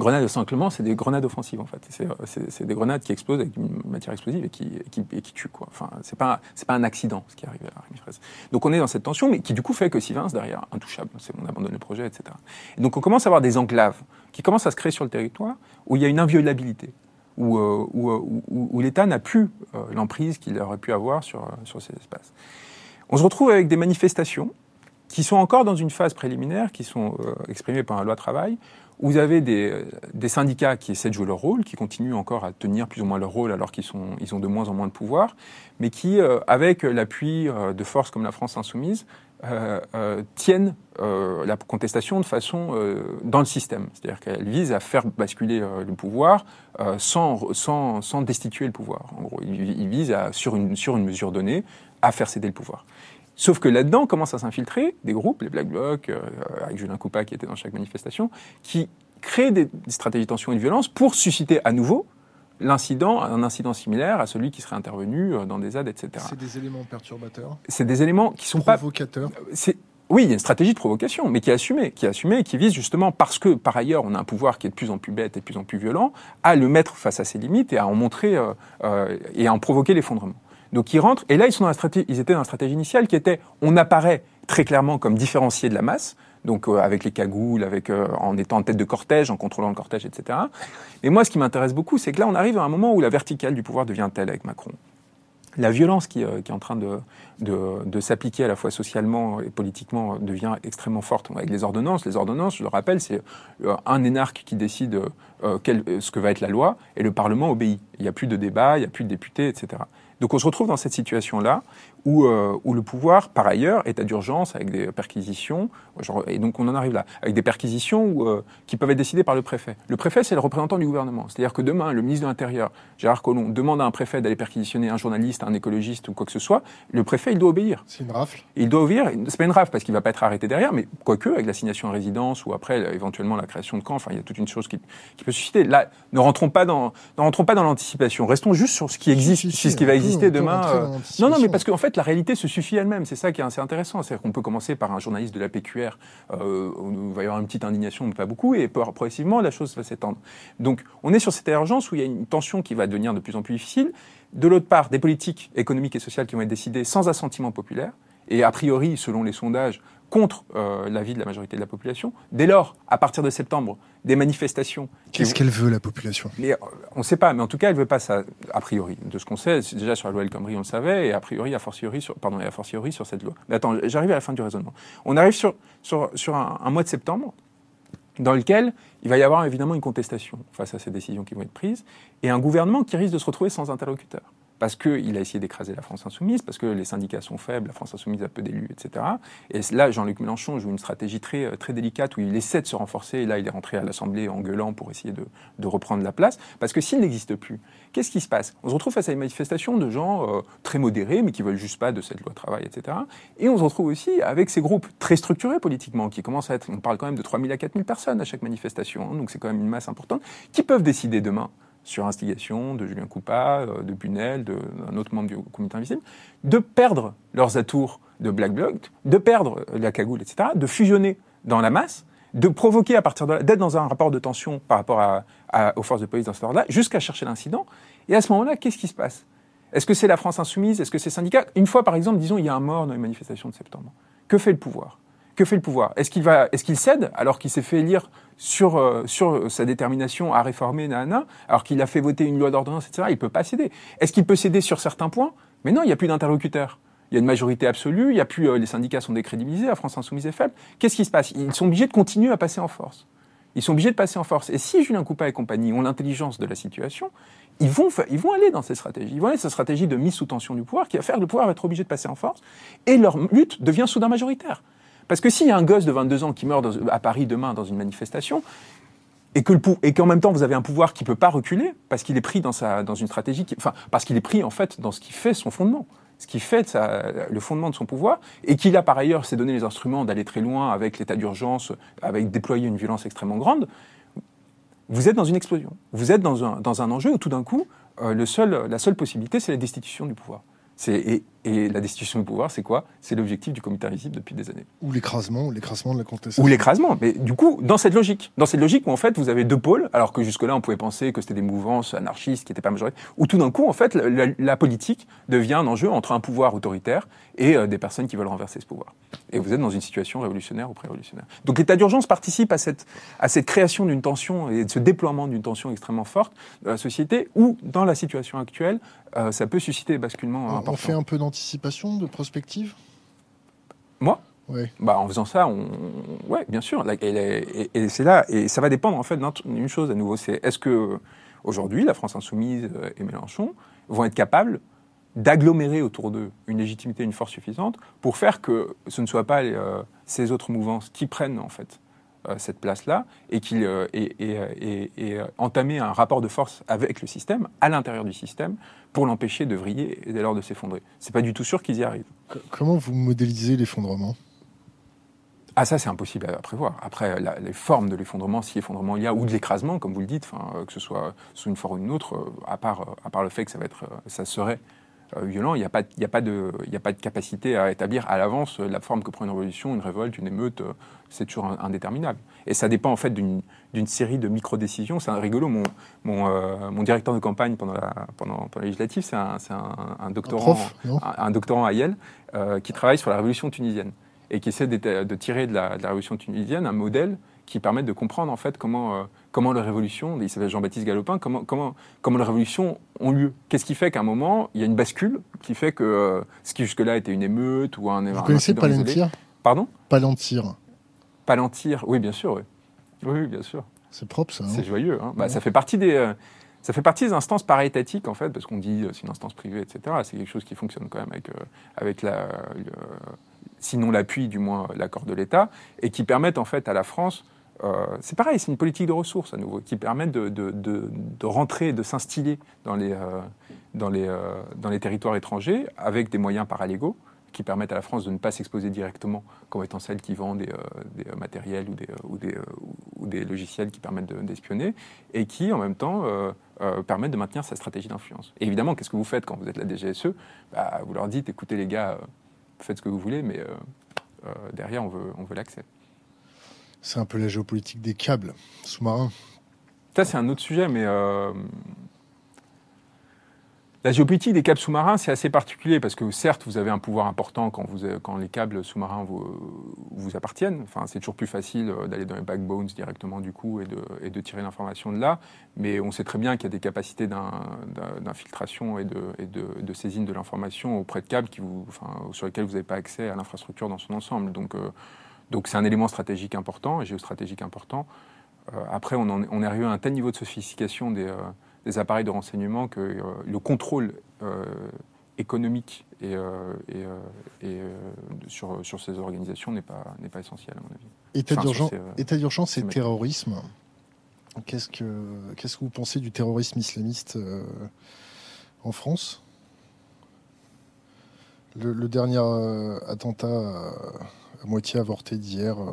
grenades de Saint-Clément, c'est des grenades offensives en fait. C'est des grenades qui explosent avec une matière explosive et qui, tuent. Quoi. Enfin, c'est pas, pas un accident ce qui arrive à Fraisse. Donc on est dans cette tension, mais qui du coup fait que Sivins derrière, intouchable, c'est on abandonne le projet, etc. Et donc on commence à avoir des enclaves qui commencent à se créer sur le territoire où il y a une inviolabilité, où, euh, euh, où l'État n'a plus euh, l'emprise qu'il aurait pu avoir sur, sur ces espaces. On se retrouve avec des manifestations qui sont encore dans une phase préliminaire, qui sont exprimées par la loi travail, vous avez des, des, syndicats qui essaient de jouer leur rôle, qui continuent encore à tenir plus ou moins leur rôle alors qu'ils ils ont de moins en moins de pouvoir, mais qui, euh, avec l'appui euh, de forces comme la France insoumise, euh, euh tiennent euh, la contestation de façon dans le système. C'est-à-dire qu'elle vise à faire basculer le pouvoir sans, sans, sans, destituer le pouvoir. En gros, il, il vise à, sur une, sur une mesure donnée à faire céder le pouvoir. Sauf que là-dedans commencent à s'infiltrer des groupes, les Black Blocs, euh, avec Julien Coupa qui était dans chaque manifestation, qui créent des, stratégies de tension et de violence pour susciter à nouveau l'incident, un incident similaire à celui qui serait intervenu euh, dans des ZAD, etc. C'est des éléments perturbateurs. C'est des éléments qui sont provocateurs. pas provocateurs. Oui, il y a une stratégie de provocation, mais qui est assumée, qui est assumée et qui vise justement parce que par ailleurs on a un pouvoir qui est de plus en plus bête et de plus en plus violent, à le mettre face à ses limites et à en montrer euh, euh, et à en provoquer l'effondrement. Donc ils rentrent, et là ils, étaient dans la stratégie initiale qui était on apparaît très clairement comme différencié de la masse, donc euh, avec les cagoules, euh, en étant en tête de cortège, en contrôlant le cortège, etc. Et moi ce qui m'intéresse beaucoup, c'est que là on arrive à un moment où la verticale du pouvoir devient telle avec Macron. La violence qui, euh, est en train de, s'appliquer à la fois socialement et politiquement devient extrêmement forte. Avec les ordonnances, les ordonnances, je le rappelle, c'est un énarque qui décide ce que va être la loi et le Parlement obéit. Il n'y a plus de débat, il n'y a plus de députés, etc. Donc on se retrouve dans cette situation-là où, euh, où le pouvoir, par ailleurs, état d'urgence avec des perquisitions, genre, et donc on en arrive là, avec des perquisitions où, euh, qui peuvent être décidées par le préfet. Le préfet, c'est le représentant du gouvernement. C'est-à-dire que demain, le ministre de l'Intérieur, Gérard Collomb, demande à un préfet d'aller perquisitionner un journaliste, un écologiste ou quoi que ce soit, le préfet, il doit obéir. C'est une rafle Il doit obéir, c'est pas une rafle parce qu'il va pas être arrêté derrière, mais quoique, avec l'assignation à résidence ou après, éventuellement, la création de camps, enfin, il y a toute une chose qui, qui peut susciter. Là, ne rentrons pas dans, ne rentrons pas dans l'anticipation. Restons juste sur ce qui existe, si, si, si, ce qui va exister demain. Euh... Non, non, mais parce qu'en fait, la réalité se suffit elle-même. C'est ça qui est assez intéressant. C'est-à-dire qu'on peut commencer par un journaliste de la PQR, euh, il va y avoir une petite indignation, mais pas beaucoup, et progressivement, la chose va s'étendre. Donc, on est sur cette émergence où il y a une tension qui va devenir de plus en plus difficile. De l'autre part, des politiques économiques et sociales qui vont être décidées sans assentiment populaire, et a priori, selon les sondages, contre euh, l'avis de la majorité de la population. Dès lors, à partir de septembre, des manifestations. Qu'est-ce qu'elle veut, la population? Euh, On ne sait pas, mais en tout cas, elle ne veut pas ça, a priori. De ce qu'on sait, déjà sur la loi El Khomri, on le savait, et a priori, a fortiori sur, pardon, et a fortiori sur cette loi. Mais attends, j'arrive à la fin du raisonnement. On arrive sur, sur, sur un, un mois de septembre dans lequel il va y avoir évidemment une contestation face à ces décisions qui vont être prises, et un gouvernement qui risque de se retrouver sans interlocuteur parce qu'il a essayé d'écraser la France insoumise, parce que les syndicats sont faibles, la France insoumise a peu d'élus, etc. Et là, Jean-Luc Mélenchon joue une stratégie très, euh, très délicate où il essaie de se renforcer, et là, il est rentré à l'Assemblée en gueulant pour essayer de, reprendre la place, parce que s'il n'existe plus, qu'est-ce qui se passe? On se retrouve face à une manifestation de gens euh, très modérés, mais qui veulent juste pas de cette loi travail, etc. Et on se retrouve aussi avec ces groupes très structurés politiquement, qui commencent à être, on parle quand même de 3 000 à 4 000 personnes à chaque manifestation, donc c'est quand même une masse importante, qui peuvent décider demain sur instigation de Julien Coupa, euh, de Bunel, d'un autre membre du comité invisible, de perdre leurs atours de Black Bloc, de perdre la cagoule, etc., de fusionner dans la masse, de provoquer à partir de d'être dans un rapport de tension par rapport aux forces de police dans ce ordre-là, jusqu'à chercher l'incident. Et à ce moment-là, qu'est-ce qui se passe? Est-ce que c'est la France insoumise? Est-ce que c'est syndicats Une fois, par exemple, disons, il y a un mort dans les manifestations de septembre. Que fait le pouvoir? Que fait le pouvoir? Est-ce qu'il est-ce cède alors qu'il s'est fait élire sur, euh, sur sa détermination à réformer Nana, alors qu'il a fait voter une loi d'ordonnance, etc., il peut pas céder? Est-ce qu'il peut céder sur certains points? Mais non, il n'y a plus d'interlocuteur. Il y a une majorité absolue, il y a plus, euh, les syndicats sont décrédibilisés, la France insoumise est faible. Qu'est-ce qui se passe? Ils sont obligés de continuer à passer en force. Ils sont obligés de passer en force. Et si Julien Coupa et compagnie ont l'intelligence de la situation, ils vont, ils vont aller dans ces stratégies. Ils vont aller dans cette stratégie de mise sous tension du pouvoir qui va faire que le pouvoir va être obligé de passer en force. Et leur lutte devient soudain majoritaire. Parce que s'il y a un gosse de 22 ans qui meurt à Paris demain dans une manifestation, et qu'en même temps vous avez un pouvoir qui peut pas reculer parce qu'il est pris dans sa dans une stratégie qui, enfin parce qu'il est pris en fait dans ce qui fait son fondement. Ce qui fait le fondement de son pouvoir et qu'il a par ailleurs s'est donné les instruments d'aller très loin avec l'état d'urgence avec déployer une violence extrêmement grande. Vous êtes dans une explosion. Vous êtes dans un dans un enjeu où tout d'un coup euh, la seule possibilité c'est la destitution du pouvoir Et la destitution du pouvoir, c'est quoi? C'est l'objectif du communautarisme depuis des années. Ou l'écrasement, l'écrasement de la contestation. Ou l'écrasement. Mais du coup, dans cette logique, dans cette logique où en fait vous avez deux pôles, alors que jusque-là on pouvait penser que c'était des mouvances anarchistes qui n'étaient pas majoritaires, où tout d'un coup en fait la, la, politique devient un enjeu entre un pouvoir autoritaire et euh, des personnes qui veulent renverser ce pouvoir. Et vous êtes dans une situation révolutionnaire ou pré-révolutionnaire. Donc l'état d'urgence participe à cette, à cette création d'une tension et de ce déploiement d'une tension extrêmement forte de la société, où dans la situation actuelle, euh, ça peut susciter des basculements on, importants. On fait un peu d'anticipation, de prospective? Moi? Oui. Bah, en faisant ça, on... ouais, bien sûr. Et, et c'est là, et ça va dépendre en fait d'une chose à nouveau, c'est est-ce que aujourd'hui la France insoumise et Mélenchon vont être capables d'agglomérer autour d'eux une légitimité, une force suffisante pour faire que ce ne soit pas euh, ces autres mouvances qui prennent en fait euh, cette place-là et, qui, euh, et, et, et, entamer un rapport de force avec le système, à l'intérieur du système, pour l'empêcher de vriller et dès lors de s'effondrer. C'est pas du tout sûr qu'ils y arrivent. Comment vous modélisez l'effondrement? Ah ça c'est impossible à prévoir. Après la, les formes de l'effondrement, si effondrement il y a, ou de l'écrasement comme vous le dites, que ce soit sous une forme ou une autre, à part, à part le fait que ça va être, ça serait euh, violent, il n'y a, pas, a, pas de, a pas de capacité à établir à l'avance la forme que prend une révolution, une révolte, une émeute, euh, c'est toujours indéterminable. Et ça dépend en fait d'une série de micro-décisions. C'est rigolo, mon, mon, euh, mon, directeur de campagne pendant la, pendant, pendant législative, c'est un, un, un, doctorant, un, doctorant à Yale qui travaille sur la révolution tunisienne et qui essaie de, de tirer de la, de la, révolution tunisienne un modèle qui permettent de comprendre en fait comment, euh, comment les révolutions, il s'appelle Jean-Baptiste Galopin, comment, comment, comment les révolutions ont lieu. Qu'est-ce qui fait qu'à un moment, il y a une bascule qui fait que euh, ce qui jusque-là était une émeute ou un Vous connaissez Palantir? Pardon? Palantir. Palantir, oui, bien sûr, oui. Oui, bien sûr. C'est propre, ça. C'est joyeux. Hein. Bah, Ça fait partie des. Euh, ça fait partie des instances paraétatiques, en fait, parce qu'on dit c'est une instance privée, etc. C'est quelque chose qui fonctionne quand même avec, avec la, sinon l'appui, du moins l'accord de l'État, et qui permettent en fait à la France euh, c'est pareil, c'est une politique de ressources à nouveau, qui permet de, de, rentrer, de s'instiller dans, les, euh, euh, dans les territoires étrangers avec des moyens paralégaux qui permettent à la France de ne pas s'exposer directement comme étant celle qui vend des, matériels ou des, logiciels qui permettent d'espionner, et qui en même temps permettent de maintenir sa stratégie d'influence. Évidemment, qu'est-ce que vous faites quand vous êtes la DGSE bah, Vous leur dites, écoutez les gars, faites ce que vous voulez, mais derrière, on veut, on veut l'accès. C'est un peu la géopolitique des câbles sous-marins. Ça, c'est un autre sujet, mais euh, la géopolitique des câbles sous-marins, c'est assez particulier parce que certes, vous avez un pouvoir important quand, les câbles sous-marins vous, appartiennent. Enfin, c'est toujours plus facile euh, d'aller dans les backbones directement du coup et de, tirer l'information de là. Mais on sait très bien qu'il y a des capacités d'infiltration et, de, saisine de l'information auprès de câbles sur lesquels vous n'avez pas accès à l'infrastructure dans son ensemble. Donc, euh, donc c'est un élément stratégique important et géostratégique important. Euh, après, on, on, est arrivé à un tel niveau de sophistication des, euh, des appareils de renseignement que euh, le contrôle économique et, et, et sur, sur, ces organisations n'est pas, n'est pas essentiel, à mon avis. État enfin, d'urgence et terrorisme. Qu'est-ce que, qu'est-ce que vous pensez du terrorisme islamiste en France? Le, le, dernier attentat à moitié avorté d'hier. Euh,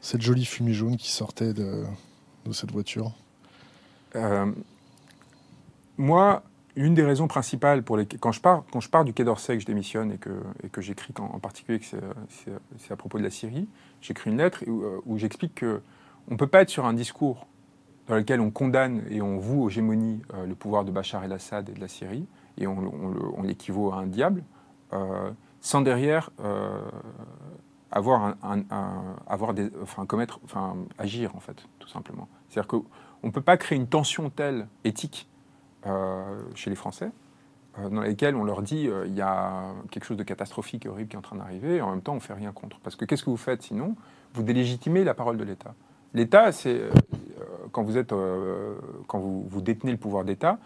cette jolie fumée jaune qui sortait de, de cette voiture euh, Moi, une des raisons principales pour les quand je pars quand je pars du Quai d'Orsay que je démissionne et que et que j'écris en, particulier que c'est à propos de la Syrie, j'écris une lettre où, euh, où j'explique que on peut pas être sur un discours dans lequel on condamne et on voue aux gémonies le pouvoir de Bachar el-Assad et de la Syrie et on, l'équivaut à un diable. Sans derrière euh, avoir, un, avoir des, enfin, commettre, enfin, agir en fait, tout simplement. C'est-à-dire qu'on ne peut pas créer une tension telle éthique euh, chez les Français euh, dans laquelle on leur dit il y a quelque chose de catastrophique et horrible qui est en train d'arriver, et en même temps on fait rien contre. Parce que qu'est-ce que vous faites sinon? Vous délégitimez la parole de l'État. L'État, c'est quand vous êtes, quand vous détenez le pouvoir d'État,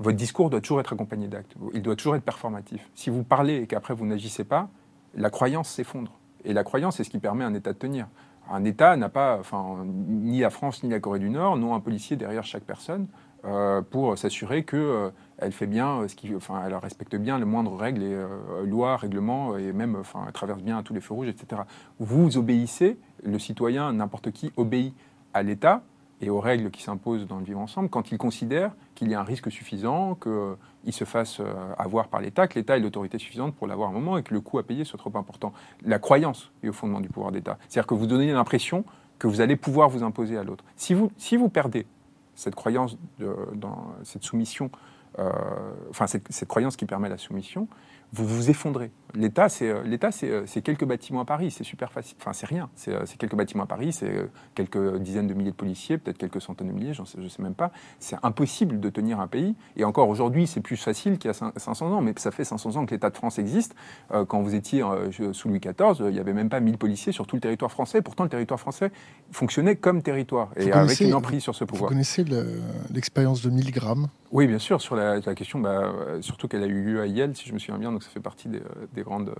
votre discours doit toujours être accompagné d'actes. Il doit toujours être performatif. Si vous parlez et qu'après vous n'agissez pas, la croyance s'effondre. Et la croyance, c'est ce qui permet un État de tenir. Un État n'a pas, enfin, ni la France ni la Corée du Nord n'ont un policier derrière chaque personne euh, pour s'assurer qu'elle euh, fait bien qui, enfin, elle respecte bien les moindres règles et euh, lois, règlements et même, traverse bien tous les feux rouges, etc. Vous obéissez, le citoyen, n'importe qui obéit à l'État et aux règles qui s'imposent dans le vivre ensemble quand il considère qu'il y a un risque suffisant, qu'il se fasse avoir par l'État, que l'État ait l'autorité suffisante pour l'avoir un moment et que le coût à payer soit trop important. La croyance est au fondement du pouvoir d'État. C'est-à-dire que vous donnez l'impression que vous allez pouvoir vous imposer à l'autre. Si vous, perdez cette croyance dans cette soumission, enfin cette, cette, croyance qui permet la soumission, vous vous effondrez. L'État, c'est euh, l'État, euh, c'est quelques bâtiments à Paris, c'est super facile. Enfin, c'est rien. C'est euh, quelques bâtiments à Paris, c'est quelques dizaines de milliers de policiers, peut-être quelques centaines de milliers, sais, je ne sais même pas. C'est impossible de tenir un pays. Et encore aujourd'hui, c'est plus facile qu'il y a 500 ans, mais ça fait 500 ans que l'État de France existe. Quand vous étiez sous Louis XIV, il n'y avait même pas 1000 policiers sur tout le territoire français. Pourtant, le territoire français fonctionnait comme territoire et avec une emprise sur ce pouvoir. Vous connaissez l'expérience de 1000 grammes Oui, bien sûr. Sur la, question, bah, surtout qu'elle a eu lieu à Yale, si je me souviens bien ça fait partie des, grandes,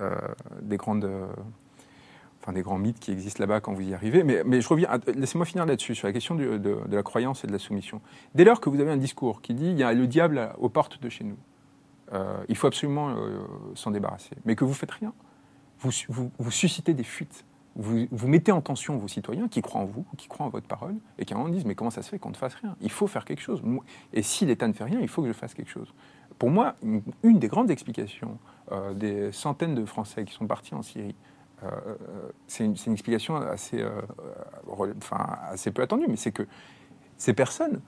euh, des grandes, enfin des grands mythes qui existent là-bas quand vous y arrivez. Mais, je reviens, laissez-moi finir là-dessus sur la question de, la croyance et de la soumission. Dès lors que vous avez un discours qui dit il y a le diable aux portes de chez nous, euh, il faut absolument euh, s'en débarrasser, mais que vous faites rien, vous, suscitez des fuites. Vous, vous, mettez en tension vos citoyens qui croient en vous, qui croient en votre parole, et qui à un moment disent Mais comment ça se fait qu'on ne fasse rien? Il faut faire quelque chose. Et si l'État ne fait rien, il faut que je fasse quelque chose pour moi, une, des grandes explications euh, des centaines de Français qui sont partis en Syrie, euh, euh, c'est une, explication assez, enfin, assez peu attendue, mais c'est que ces personnes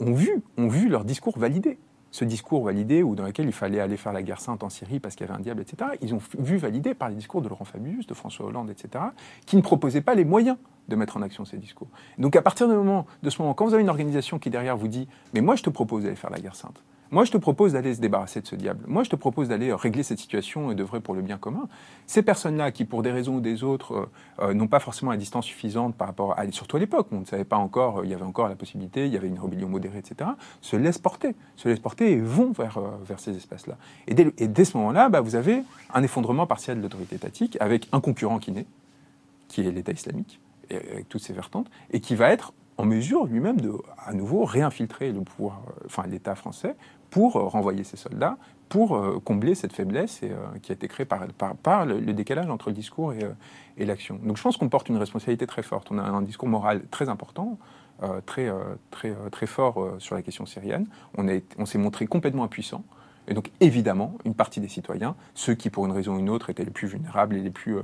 ont vu, ont vu leur discours validé. Ce discours validé, ou dans lequel il fallait aller faire la guerre sainte en Syrie parce qu'il y avait un diable, etc., ils ont vu validé par les discours de Laurent Fabius, de François Hollande, etc., qui ne proposaient pas les moyens de mettre en action ces discours. Donc à partir de ce moment, quand vous avez une organisation qui derrière vous dit, mais moi je te propose d'aller faire la guerre sainte, moi, je te propose d'aller se débarrasser de ce diable. Moi, je te propose d'aller euh, régler cette situation et d'œuvrer pour le bien commun. Ces personnes-là, qui pour des raisons ou des autres euh, euh, n'ont pas forcément la distance suffisante par rapport surtout à l'époque, on ne savait pas encore, il y avait encore la possibilité, il y avait une rébellion modérée, etc., se laissent porter, se laissent porter et vont vers, vers ces espaces-là. Et dès, et ce moment-là, bah, vous avez un effondrement partiel de l'autorité étatique avec un concurrent qui naît, qui est l'État islamique, avec toutes ses vertantes, et qui va être en mesure lui-même de, à nouveau, réinfiltrer le pouvoir, enfin l'État français, pour euh, renvoyer ces soldats, pour euh, combler cette faiblesse euh, qui a été créée par, le, décalage entre le discours et, l'action. Donc je pense qu'on porte une responsabilité très forte. On a un discours moral très important, très, très, très fort sur la question syrienne. On s'est montré complètement impuissant. Et donc évidemment, une partie des citoyens, ceux qui pour une raison ou une autre étaient les plus vulnérables et les plus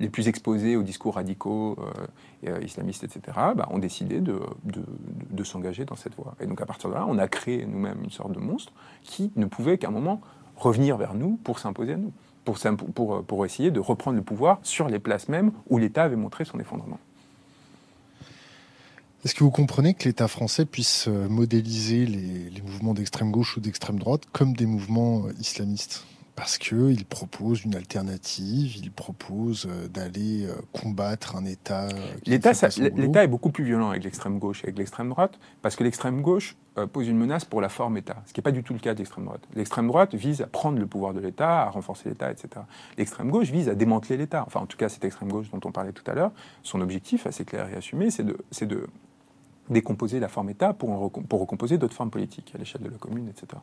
les plus exposés aux discours radicaux euh, euh, islamistes, etc., bah, ont décidé de, s'engager dans cette voie. Et donc à partir de là, on a créé nous-mêmes une sorte de monstre qui ne pouvait qu'à un moment revenir vers nous pour s'imposer à nous, pour, pour essayer de reprendre le pouvoir sur les places mêmes où l'État avait montré son effondrement. Est-ce que vous comprenez que l'État français puisse euh, modéliser les mouvements d'extrême gauche ou d'extrême droite comme des mouvements islamistes? Parce qu'il propose une alternative, il propose euh, d'aller euh, combattre un État. Euh, L'État, est beaucoup plus violent avec l'extrême gauche et avec l'extrême droite, parce que l'extrême gauche pose une menace pour la forme État, ce qui n'est pas du tout le cas de l'extrême droite. L'extrême droite vise à prendre le pouvoir de l'État, à renforcer l'État, etc. L'extrême gauche vise à démanteler l'État. Enfin, en tout cas, cette extrême gauche dont on parlait tout à l'heure, son objectif assez clair et assumé, c'est de, de décomposer la forme État pour, pour recomposer d'autres formes politiques à l'échelle de la commune, etc.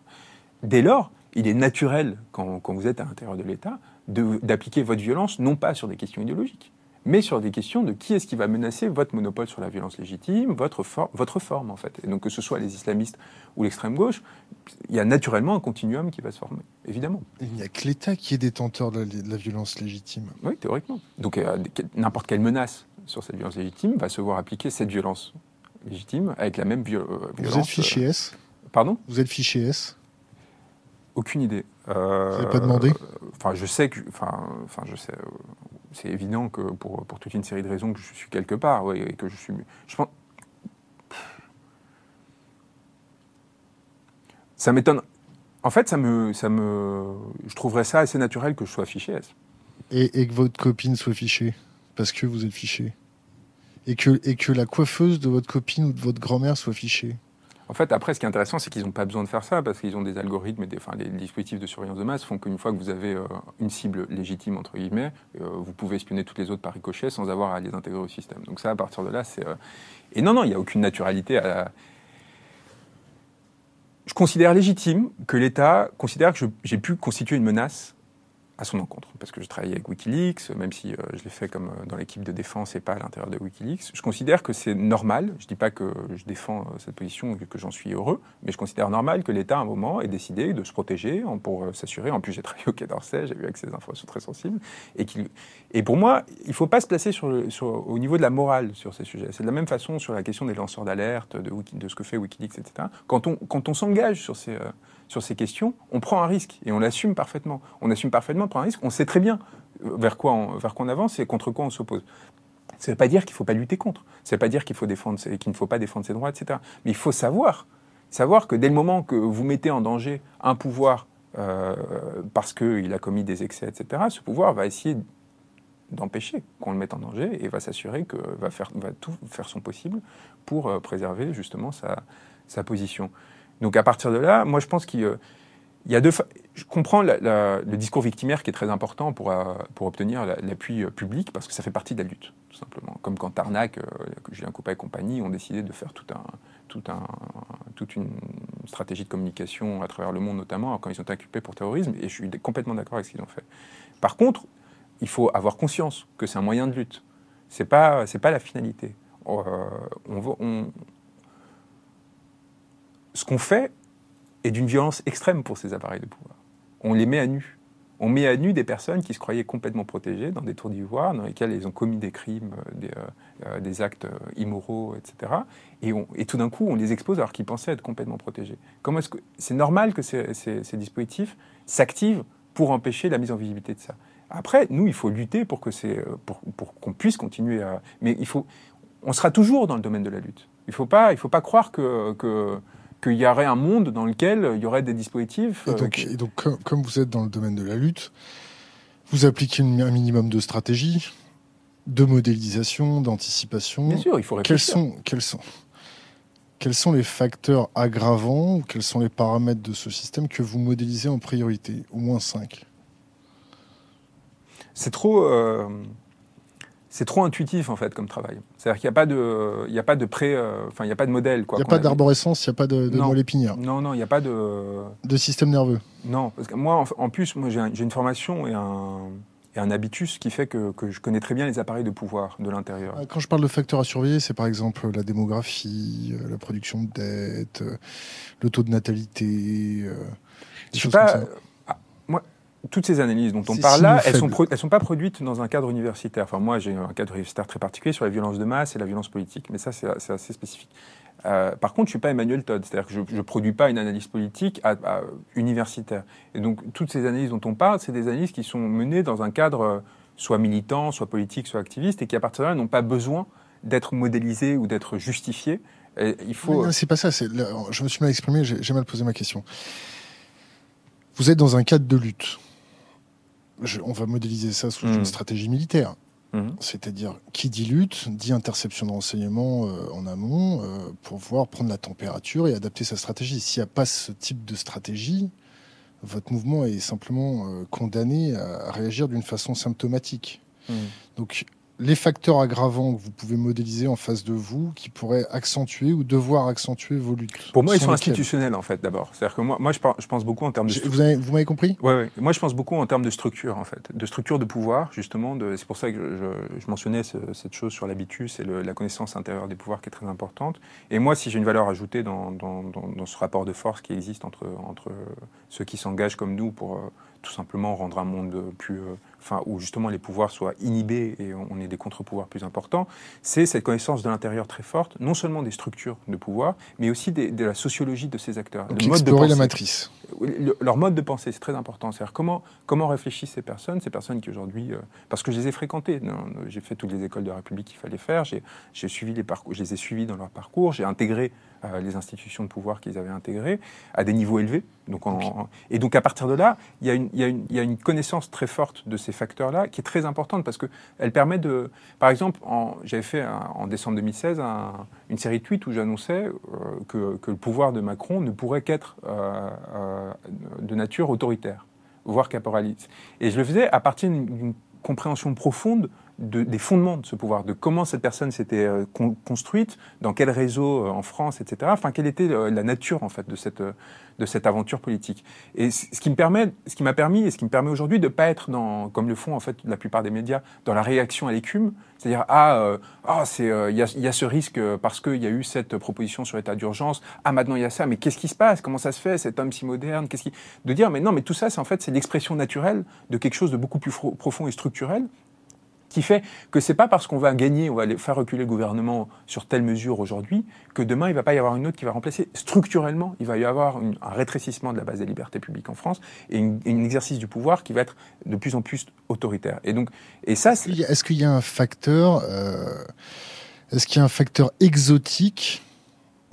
Dès lors, il est naturel, quand, vous êtes à l'intérieur de l'État, d'appliquer votre violence non pas sur des questions idéologiques, mais sur des questions de qui est-ce qui va menacer votre monopole sur la violence légitime, votre, votre forme en fait. Et donc que ce soit les islamistes ou l'extrême gauche, il y a naturellement un continuum qui va se former, évidemment. Il n'y a que l'État qui est détenteur de la, violence légitime. Oui, théoriquement. Donc euh, n'importe quelle menace sur cette violence légitime va se voir appliquer cette violence légitime avec la même violence. Vous êtes fiché S? Pardon? Vous êtes fiché S? Aucune idée. Euh, Vous n'avez pas demandé Enfin, je sais que, enfin, enfin, je sais. Euh, c'est évident que pour, pour toute une série de raisons que je suis quelque part, oui, et que je suis. Je pense. Ça m'étonne. En fait, ça me, ça me, je trouverais ça assez naturel que je sois fiché S. Et, et que votre copine soit fichée, parce que vous êtes fiché. Et que, et que la coiffeuse de votre copine ou de votre grand-mère soit fichée. En fait, après, ce qui est intéressant, c'est qu'ils n'ont pas besoin de faire ça parce qu'ils ont des algorithmes et des, enfin, les dispositifs de surveillance de masse font qu'une fois que vous avez euh, une cible légitime, entre guillemets, euh, vous pouvez espionner toutes les autres par ricochet sans avoir à les intégrer au système. Donc ça, à partir de là, c'est... Euh, et non, non, il n'y a aucune naturalité à... Je considère légitime que l'État considère que j'ai pu constituer une menace à son encontre, parce que je travaille avec Wikileaks, même si euh, je l'ai fait comme euh, dans l'équipe de défense et pas à l'intérieur de Wikileaks. Je considère que c'est normal, je ne dis pas que je défends euh, cette position et que j'en suis heureux, mais je considère normal que l'État, à un moment, ait décidé de se protéger pour s'assurer. En plus, j'ai travaillé au Quai d'Orsay, j'ai vu avec ces informations très sensibles. Et, pour moi, il ne faut pas se placer au niveau de la morale sur ces sujets. C'est de la même façon sur la question des lanceurs d'alerte, de, ce que fait Wikileaks, etc. Quand on, quand on s'engage sur ces sur ces questions, on prend un risque et on l'assume parfaitement. On assume parfaitement de prendre un risque. On sait très bien euh, vers quoi on, avance et contre quoi on s'oppose. Ça ne veut pas dire qu'il ne faut pas lutter contre. Ça ne veut pas dire qu'il faut défendre, qu'il ne faut pas défendre ses droits, etc. Mais il faut savoir, savoir que dès le moment que vous mettez en danger un pouvoir euh, parce qu'il a commis des excès, etc., ce pouvoir va essayer d'empêcher qu'on le mette en danger et va s'assurer que va faire va tout faire son possible pour euh, préserver justement sa, sa position. Donc à partir de là, moi je pense qu'il y a deux. Je comprends le discours victimaire qui est très important pour, euh, pour obtenir l'appui euh, public parce que ça fait partie de la lutte, tout simplement. Comme quand Tarnac, euh, Julien Coupa et compagnie ont décidé de faire toute une stratégie de communication à travers le monde, notamment quand ils ont été inculpés pour terrorisme. Et je suis complètement d'accord avec ce qu'ils ont fait. Par contre, il faut avoir conscience que c'est un moyen de lutte. C'est pas, c'est pas la finalité. on, on, ce qu'on fait est d'une violence extrême pour ces appareils de pouvoir. On les met à nu. On met à nu des personnes qui se croyaient complètement protégées dans des tours d'ivoire, dans lesquelles ils ont commis des crimes, euh, des, euh, euh, des actes immoraux, etc. Et, et tout d'un coup, on les expose alors qu'ils pensaient être complètement protégés. Comment c'est normal que ces, dispositifs s'activent pour empêcher la mise en visibilité de ça Après, nous, il faut lutter pour que c'est pour, qu'on puisse continuer à. Mais il faut, on sera toujours dans le domaine de la lutte. Il ne faut pas, il faut pas croire que qu'il y aurait un monde dans lequel il y aurait des dispositifs. Et euh, donc, et donc comme, vous êtes dans le domaine de la lutte, vous appliquez un minimum de stratégie, de modélisation, d'anticipation. Bien sûr, il faut réfléchir. Quels sont, quels sont, quels sont les facteurs aggravants ou quels sont les paramètres de ce système que vous modélisez en priorité Au moins cinq? C'est trop. Euh, c'est trop intuitif en fait comme travail. C'est-à-dire qu'il n'y a pas de, il y a pas de pré, euh, enfin il n'y a pas de modèle quoi. Il n'y a pas d'arborescence, il n'y a pas de, de épinière. Non non, il n'y a pas de. De système nerveux. Non, parce que moi en, plus moi j'ai une formation et un, et un habitus qui fait que, que, je connais très bien les appareils de pouvoir de l'intérieur. Quand je parle de facteurs à surveiller, c'est par exemple la démographie, euh, la production de dette, euh, le taux de natalité. je sais pas toutes ces analyses dont on parle là, elles sont, elles sont pas produites dans un cadre universitaire. Enfin, moi, j'ai un cadre universitaire très particulier sur la violence de masse et la violence politique, mais ça, c'est assez spécifique. Euh, par contre, je suis pas Emmanuel Todd, c'est-à-dire que je ne produis pas une analyse politique à, universitaire. Et donc, toutes ces analyses dont on parle, c'est des analyses qui sont menées dans un cadre euh, soit militant, soit politique, soit activiste, et qui à partir de là n'ont pas besoin d'être modélisées ou d'être justifiées. il faut. C'est pas ça. Je me suis mal exprimé. J'ai mal posé ma question. Vous êtes dans un cadre de lutte on va modéliser ça sous une mmh. stratégie militaire. Mmh. C'est-à-dire, qui dit lutte, dit interception de renseignements euh, en amont euh, pour pouvoir prendre la température et adapter sa stratégie. S'il n'y a pas ce type de stratégie, votre mouvement est simplement euh, condamné à, réagir d'une façon symptomatique. Mmh. Donc, les facteurs aggravants que vous pouvez modéliser en face de vous qui pourraient accentuer ou devoir accentuer vos luttes? Pour moi, ils sont institutionnels en fait d'abord. C'est-à-dire que moi, moi je, pense beaucoup en termes de. Vous, vous m'avez compris? Oui, ouais. moi je pense beaucoup en termes de structure en fait, de structure de pouvoir justement. De... C'est pour ça que je, je mentionnais cette chose sur l'habitus et la connaissance intérieure des pouvoirs qui est très importante. Et moi, si j'ai une valeur ajoutée dans, dans, dans, ce rapport de force qui existe entre, entre ceux qui s'engagent comme nous pour euh, tout simplement rendre un monde plus, euh, enfin, où justement les pouvoirs soient inhibés et on ait des contre-pouvoirs plus importants, c'est cette connaissance de l'intérieur très forte, non seulement des structures de pouvoir, mais aussi de la sociologie de ces acteurs. Donc mode de la matrice. leur mode de pensée, c'est très important. C'est-à-dire comment, comment réfléchissent ces personnes, ces personnes qui aujourd'hui, euh, parce que je les ai fréquentées, j'ai fait toutes les écoles de la République qu'il fallait faire, j'ai suivi les parcours, je les ai suivis dans leur parcours, j'ai intégré les institutions de pouvoir qu'ils avaient intégrées à des niveaux élevés. Donc et donc à partir de là, il y, a une, il, y a une, il y, a une, connaissance très forte de ces facteurs-là qui est très importante parce qu'elle permet de... Par exemple, j'avais fait en décembre 2016 une série de tweets où j'annonçais euh, que, que, le pouvoir de Macron ne pourrait qu'être euh, de nature autoritaire, voire caporaliste. Et je le faisais à partir d'une compréhension profonde des fondements de ce pouvoir, de comment cette personne s'était euh, construite, dans quel réseau euh, en France, etc. Enfin, quelle était euh, la nature en fait de cette de cette aventure politique. Et ce qui me permet, ce qui m'a permis et ce qui me permet aujourd'hui de pas être dans, comme le font en fait la plupart des médias, dans la réaction à l'écume, c'est-à-dire ah, ah c'est il y, a, y, a, ce risque parce qu'il y a eu cette proposition sur l'état d'urgence, ah maintenant il y a ça, mais qu'est-ce qui se passe, comment ça se fait, cet homme si moderne, qu'est-ce qui, de dire mais non mais tout ça c'est en fait c'est l'expression naturelle de quelque chose de beaucoup plus profond et structurel qui fait que c'est pas parce qu'on va gagner, on va faire reculer le gouvernement sur telle mesure aujourd'hui, que demain il va pas y avoir une autre qui va remplacer. Structurellement, il va y avoir un rétrécissement de la base des libertés publiques en France et, un exercice du pouvoir qui va être de plus en plus autoritaire. Et donc, et ça, est-ce qu'il y a un facteur, euh, est-ce qu'il y a un facteur exotique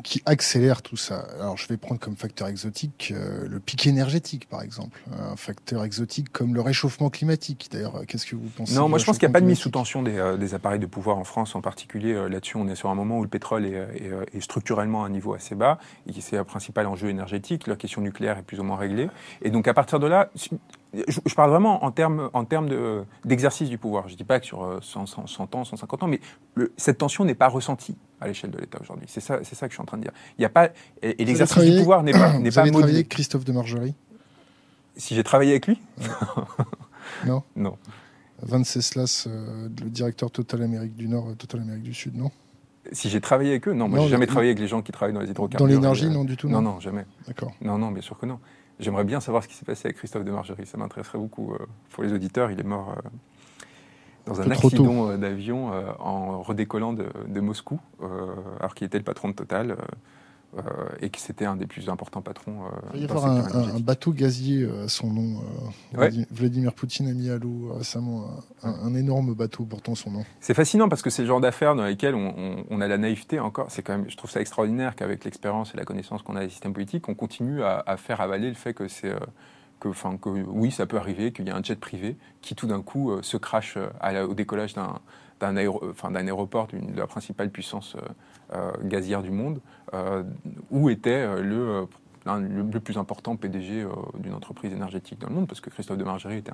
qui accélère tout ça. Alors je vais prendre comme facteur exotique euh, le pic énergétique par exemple, un facteur exotique comme le réchauffement climatique. D'ailleurs, euh, qu'est-ce que vous pensez Non, moi je pense qu'il n'y a pas de mise sous tension des, euh, des, appareils de pouvoir en France en particulier. Là-dessus, on est sur un moment où le pétrole est, est, est structurellement à un niveau assez bas et c'est un principal enjeu énergétique. La question nucléaire est plus ou moins réglée. Et donc à partir de là, je, parle vraiment en termes, en termes d'exercice du pouvoir. Je ne dis pas que sur 100, 100, ans, 150 ans, mais cette tension n'est pas ressentie à l'échelle de l'État aujourd'hui. C'est ça, c'est ça que je suis en train de dire. Il y a pas et, l'exercice du pouvoir n'est pas n'est pas. Avez travaillé avec Christophe de Margerie Si j'ai travaillé avec lui Non. non. Venceslas, euh, le directeur Total Amérique du Nord, Total Amérique du Sud, non si j'ai travaillé avec eux, non, moi j'ai jamais travaillé avec les gens qui travaillent dans les hydrocarbures. Dans l'énergie, non du tout. Non, non, jamais. D'accord. Non, non, bien sûr que non. J'aimerais bien savoir ce qui s'est passé avec Christophe de Margerie. Ça m'intéresserait beaucoup. Euh, pour les auditeurs, il est mort euh, dans un accident euh, d'avion en redécollant de, de Moscou, alors qu'il était le patron de Total. Euh, et que c'était un des plus importants patrons. Euh, il va y avoir un, bateau gazier à son nom. Euh, Vladimir Poutine a mis à l'eau récemment un, énorme bateau portant son nom. C'est fascinant parce que c'est le genre d'affaires dans lesquelles on, a la naïveté encore. C'est quand même, je trouve ça extraordinaire qu'avec l'expérience et la connaissance qu'on a des systèmes politiques, on continue à, faire avaler le fait que c'est que, enfin, que oui, ça peut arriver, qu'il y a un jet privé qui tout d'un coup se crache au décollage d'un d'un aéroport de la principale puissance euh, gazière du monde, euh, où était euh, le le, plus important PDG d'une entreprise énergétique dans le monde, parce que Christophe de Margerie était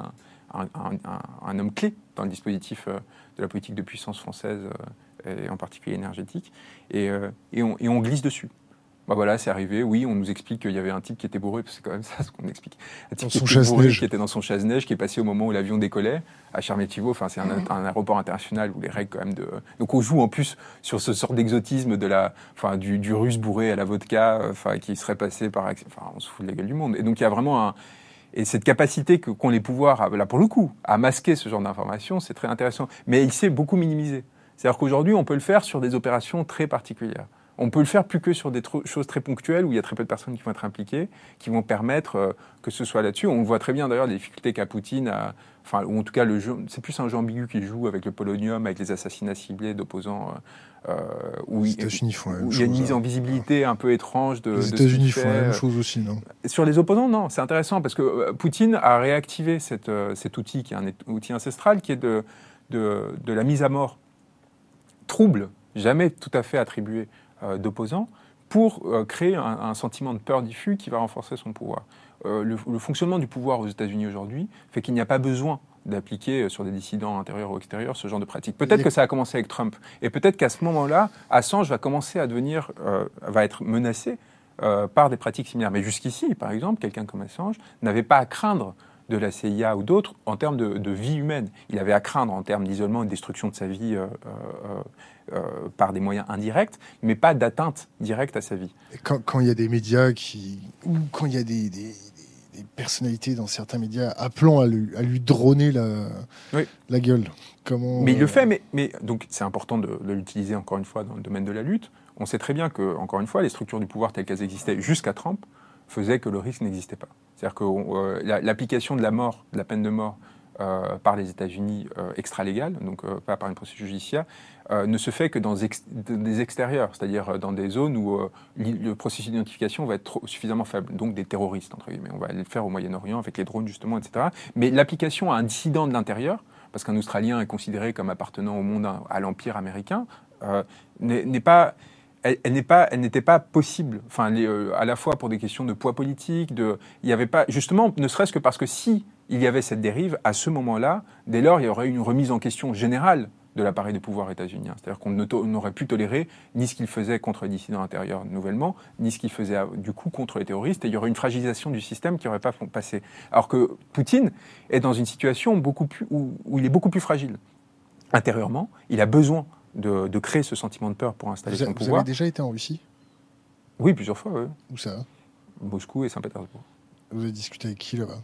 un, homme clé dans le dispositif de la politique de puissance française, et en particulier énergétique, et, et on, glisse dessus. Bah voilà, c'est arrivé. Oui, on nous explique qu'il y avait un type qui était bourré, c'est quand même ça ce qu'on explique. Un type qui, était bourré, qui était dans son chasse-neige, qui est passé au moment où l'avion décollait à Charmetivo. Enfin, c'est un, un, aéroport international où les règles quand même de. Donc on joue en plus sur ce sort d'exotisme de la, enfin, du, du, russe bourré à la vodka, enfin, qui serait passé par. Enfin, on se fout de la gueule du monde. Et donc il y a vraiment un. Et cette capacité qu'ont les pouvoirs, là pour le coup, à masquer ce genre d'informations, c'est très intéressant. Mais il s'est beaucoup minimisé. C'est-à-dire qu'aujourd'hui, on peut le faire sur des opérations très particulières. On peut le faire plus que sur des choses très ponctuelles où il y a très peu de personnes qui vont être impliquées, qui vont permettre euh, que ce soit là-dessus. On voit très bien d'ailleurs les difficultés qu'a Poutine, enfin, ou en tout cas le jeu, c'est plus un jeu ambigu qu'il joue avec le polonium, avec les assassinats ciblés d'opposants. Euh, euh où, il, font où il y a une mise en visibilité un peu étrange de. Les États-Unis font la même chose aussi, non? Sur les opposants, non. C'est intéressant parce que Poutine a réactivé cette, cet outil qui est un outil ancestral, qui est de, de, de la mise à mort trouble, jamais tout à fait attribué d'opposants pour euh, créer un, sentiment de peur diffus qui va renforcer son pouvoir. Euh, le, fonctionnement du pouvoir aux États-Unis aujourd'hui fait qu'il n'y a pas besoin d'appliquer sur des dissidents intérieurs ou extérieurs ce genre de pratique. Peut-être que ça a commencé avec Trump, et peut-être qu'à ce moment-là, Assange va commencer à devenir, va être menacé par des pratiques similaires. Mais jusqu'ici, par exemple, quelqu'un comme Assange n'avait pas à craindre de la CIA ou d'autres en termes de, vie humaine. Il avait à craindre en termes d'isolement et de destruction de sa vie euh, euh, euh, par des moyens indirects, mais pas d'atteinte directe à sa vie. quand, il y a des médias qui. ou quand il y a des, personnalités dans certains médias appelant à lui, à lui droner la, la gueule. Comment, mais il le fait, mais, mais donc c'est important de, de l'utiliser encore une fois dans le domaine de la lutte. On sait très bien que, encore une fois, les structures du pouvoir telles qu'elles existaient jusqu'à Trump faisait que le risque n'existait pas. C'est-à-dire que euh, l'application de la mort, de la peine de mort euh, par les États-Unis euh, extra-légale, donc pas par une procédure judiciaire, ne se fait que dans des extérieurs, c'est-à-dire dans des zones où le processus d'identification va être suffisamment faible, donc des terroristes, entre guillemets. On va le faire au Moyen-Orient avec les drones, justement, etc. Mais l'application à un dissident de l'intérieur, parce qu'un Australien est considéré comme appartenant au monde, à l'Empire américain, n'est pas elle, n'est pas, n'était pas possible. Enfin, euh, à la fois pour des questions de poids politique, de, il y avait pas, justement, ne serait-ce que parce que si il y avait cette dérive, à ce moment-là, dès lors, il y aurait une remise en question générale de l'appareil de pouvoir états-unien. C'est-à-dire qu'on n'aurait plus toléré ni ce qu'il faisait contre les dissidents intérieurs nouvellement, ni ce qu'il faisait du coup contre les terroristes, et il y aurait une fragilisation du système qui n'aurait pas passé. Alors que Poutine est dans une situation beaucoup plus, où, il est beaucoup plus fragile. Intérieurement, il a besoin de, créer ce sentiment de peur pour installer son pouvoir. Vous avez déjà été en Russie? Oui, plusieurs fois. Oui. Où ça? Moscou et Saint-Pétersbourg. Vous avez discuté avec qui là-bas?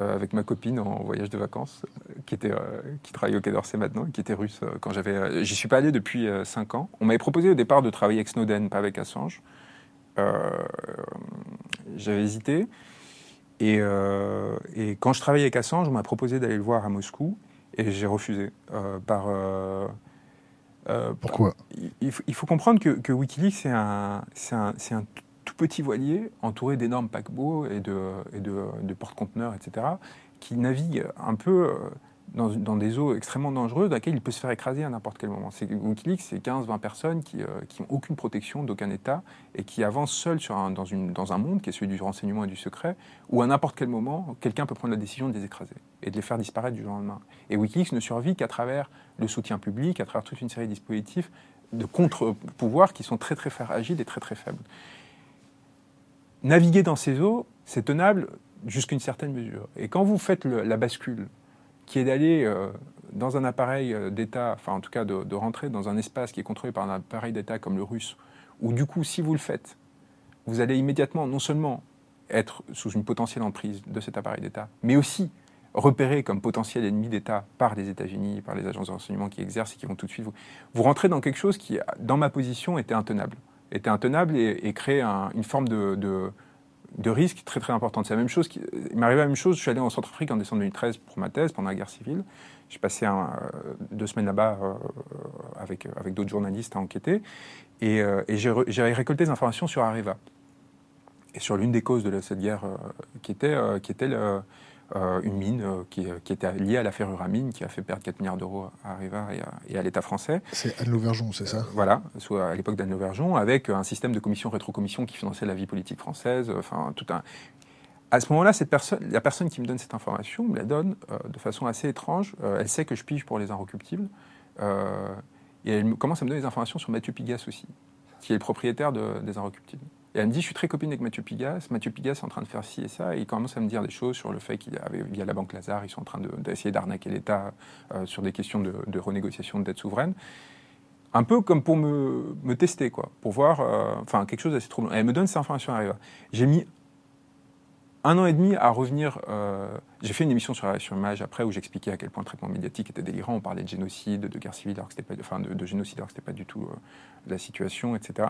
Avec ma copine en voyage de vacances, euh, qui, était, euh, qui travaille au Quai d'Orsay maintenant, qui était russe quand j'avais. J'y suis pas allé depuis 5 ans. On m'avait proposé au départ de travailler avec Snowden, pas avec Assange. j'avais hésité. Et, et, quand je travaillais avec Assange, on m'a proposé d'aller le voir à Moscou, et j'ai refusé. par, Pourquoi? il, il, faut comprendre que, que Wikileaks, c'est un, un, un petit voilier entouré d'énormes paquebots et de, porte-conteneurs, etc., qui naviguent un peu euh, dans, des eaux extrêmement dangereuses dans lesquelles il peut se faire écraser à n'importe quel moment. Wikileaks, c'est 15-20 personnes qui n'ont euh, aucune protection d'aucun État et qui avancent un, dans, dans un monde qui est celui du renseignement et du secret, où à n'importe quel moment, quelqu'un peut prendre la décision de les écraser et de les faire disparaître du jour au lendemain. Et Wikileaks ne survit qu'à travers le soutien public, à travers toute une série de dispositifs de contre-pouvoirs qui sont très très fragiles et très très faibles naviguer dans ces eaux, c'est tenable jusqu'à une certaine mesure. Et quand vous faites la bascule, qui est d'aller euh, dans un appareil euh, d'État, enfin en tout cas de, rentrer dans un espace qui est contrôlé par un appareil d'État comme le russe, où du coup, si vous le faites, vous allez immédiatement non seulement être sous une potentielle emprise de cet appareil d'État, mais aussi repéré comme potentiel ennemi d'État par les États-Unis, par les agences de renseignement qui exercent et qui vont tout de suite vous... Vous rentrez dans quelque chose qui, dans ma position, était intenable était intenable et, créait une forme de, de, risque très très importante. C'est la même chose. Il m'arrivait la même chose. Je suis allé en Centrafrique en décembre 2013 pour ma thèse pendant la guerre civile. J'ai passé euh, deux semaines là-bas euh, avec, avec d'autres journalistes à enquêter et, euh, j'ai récolté des informations sur Areva et sur l'une des causes de cette guerre qui était, qui était euh, une mine euh, qui, qui, était liée à l'affaire Uramine, qui a fait perdre 4 milliards d'euros à Arriva et à, l'État français. C'est Anne Lauvergeon, c'est ça? Euh, Voilà, soit à l'époque d'Anne Lauvergeon, avec un système de commission rétrocommission qui finançait la vie politique française, enfin tout un... À ce moment-là, cette personne, la personne qui me donne cette information me la donne de façon assez étrange. elle sait que je pige pour les inrecuptibles. et elle commence à me donner des informations sur Mathieu Pigas aussi, qui est le propriétaire de, des inrecuptibles. Et elle me dit, je suis très copine avec Mathieu Pigas. Mathieu Pigas est en train de faire ci et ça. Et il commence à me dire des choses sur le fait qu'il avait, via la Banque Lazare, ils sont en train d'essayer d'arnaquer l'État euh, sur des questions de, renégociation de dette souveraine. Un peu comme pour me, tester, quoi. Pour voir, euh, enfin, quelque chose d'assez troublant. Elle me donne ces informations à J'ai mis un an et demi à revenir. Euh, j'ai fait une émission sur, sur Image après où j'expliquais à quel point le traitement médiatique était délirant. On parlait de génocide, de guerre civile, alors que pas, enfin, de, génocide alors que c'était pas du tout la situation, etc.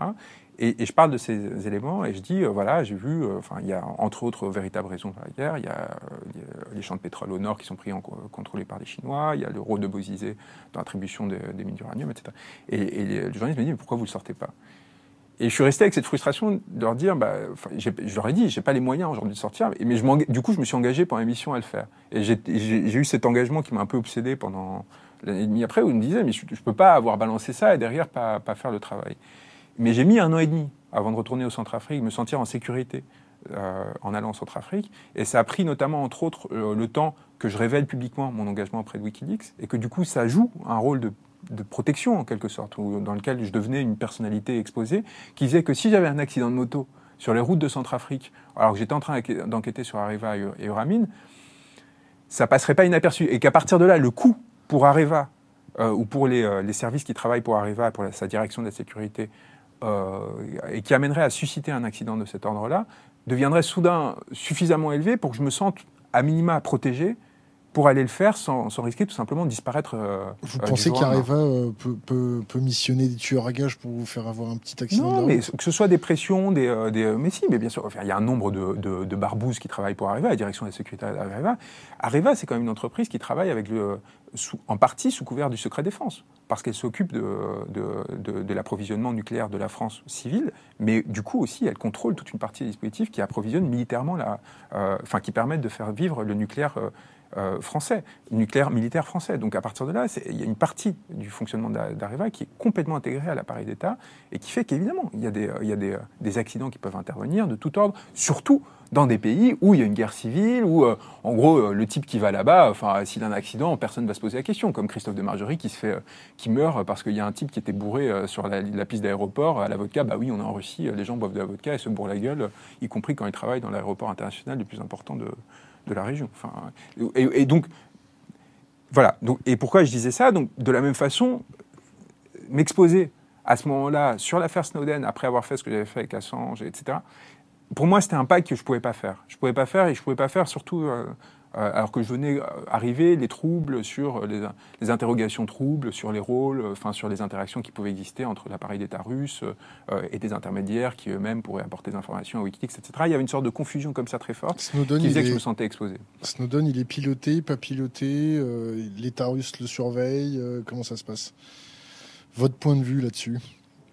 Et, je parle de ces éléments et je dis, euh, voilà, j'ai vu, euh, enfin, il y a entre autres véritables raisons de la guerre, il y, a, les champs de pétrole au nord qui sont pris en, contrôlés par les Chinois, il y a le rôle de Bozizé dans l'attribution des, mines d'uranium, etc. Et, et le journaliste me dit, mais pourquoi vous le sortez pas? Et je suis resté avec cette frustration de leur dire, bah, je leur ai dit, j'ai pas les moyens aujourd'hui de sortir, mais du coup, je me suis engagé pendant l'émission à le faire. Et j'ai eu cet engagement qui m'a un peu obsédé pendant l'année et demie après, où il me disait, mais je, ne peux pas avoir balancé ça et derrière pas, pas faire le travail. Mais j'ai mis un an et demi avant de retourner au Centrafrique, me sentir en sécurité euh, en allant au Centrafrique. Et ça a pris notamment, entre autres, euh, le temps que je révèle publiquement mon engagement auprès de Wikileaks et que du coup, ça joue un rôle de, de protection en quelque sorte, dans lequel je devenais une personnalité exposée, qui disait que si j'avais un accident de moto sur les routes de Centrafrique, alors que j'étais en train d'enquêter sur Areva et Uramine, ça passerait pas inaperçu. Et qu'à partir de là, le coût pour Areva euh, ou pour les, les, services qui travaillent pour Areva, pour sa direction de la sécurité, euh, et qui amènerait à susciter un accident de cet ordre-là, deviendrait soudain suffisamment élevé pour que je me sente à minima protégé pour aller le faire sans, risquer tout simplement de disparaître. Euh, vous euh, pensez qu'Areva euh, peut, peut, missionner des tueurs à gages pour vous faire avoir un petit accident Non, mais que ce soit des pressions, des, des mais si, mais bien sûr, il y a un nombre de, de, barbouzes qui travaillent pour Areva, la direction de la sécurité d'Areva. Areva, c'est quand même une entreprise qui travaille avec le, en partie sous couvert du secret défense, parce qu'elle s'occupe de, de, de l'approvisionnement nucléaire de la France civile, mais du coup aussi, elle contrôle toute une partie des dispositifs qui approvisionnent militairement, la, enfin, qui permettent de faire vivre le nucléaire euh, français, nucléaire militaire français. Donc à partir de là, il y a une partie du fonctionnement d'Areva qui est complètement intégrée à l'appareil d'État et qui fait qu'évidemment, il y a, des, il y a des, des, accidents qui peuvent intervenir de tout ordre, surtout dans des pays où il y a une guerre civile, où euh, en gros euh, le type qui va là-bas, enfin s'il a un accident, personne ne va se poser la question, comme Christophe de Margerie qui se fait, qui meurt parce qu'il y a un type qui était bourré sur la, la piste d'aéroport à la vodka. Bah oui, on est en Russie, les gens boivent de la vodka et se bourrent la gueule, y compris quand ils travaillent dans l'aéroport international le plus important de, de la région. Et, donc, voilà. Et pourquoi je disais ça? Donc, de la même façon, m'exposer à ce moment-là sur l'affaire Snowden, après avoir fait ce que j'avais fait avec Assange, etc., pour moi, c'était un pas que je ne pouvais pas faire. Je ne pouvais pas faire et je ne pouvais pas faire surtout euh, alors que je venais euh, arriver, les troubles sur les, les, interrogations troubles sur les rôles, euh, enfin sur les interactions qui pouvaient exister entre l'appareil d'État russe et des intermédiaires qui eux-mêmes pourraient apporter des informations à Wikileaks, etc. Il y avait une sorte de confusion comme ça très forte Snowden, qui faisait que je me sentais exposé. Snowden, il est piloté, pas piloté, l'État russe le surveille, comment ça se passe? Votre point de vue là-dessus?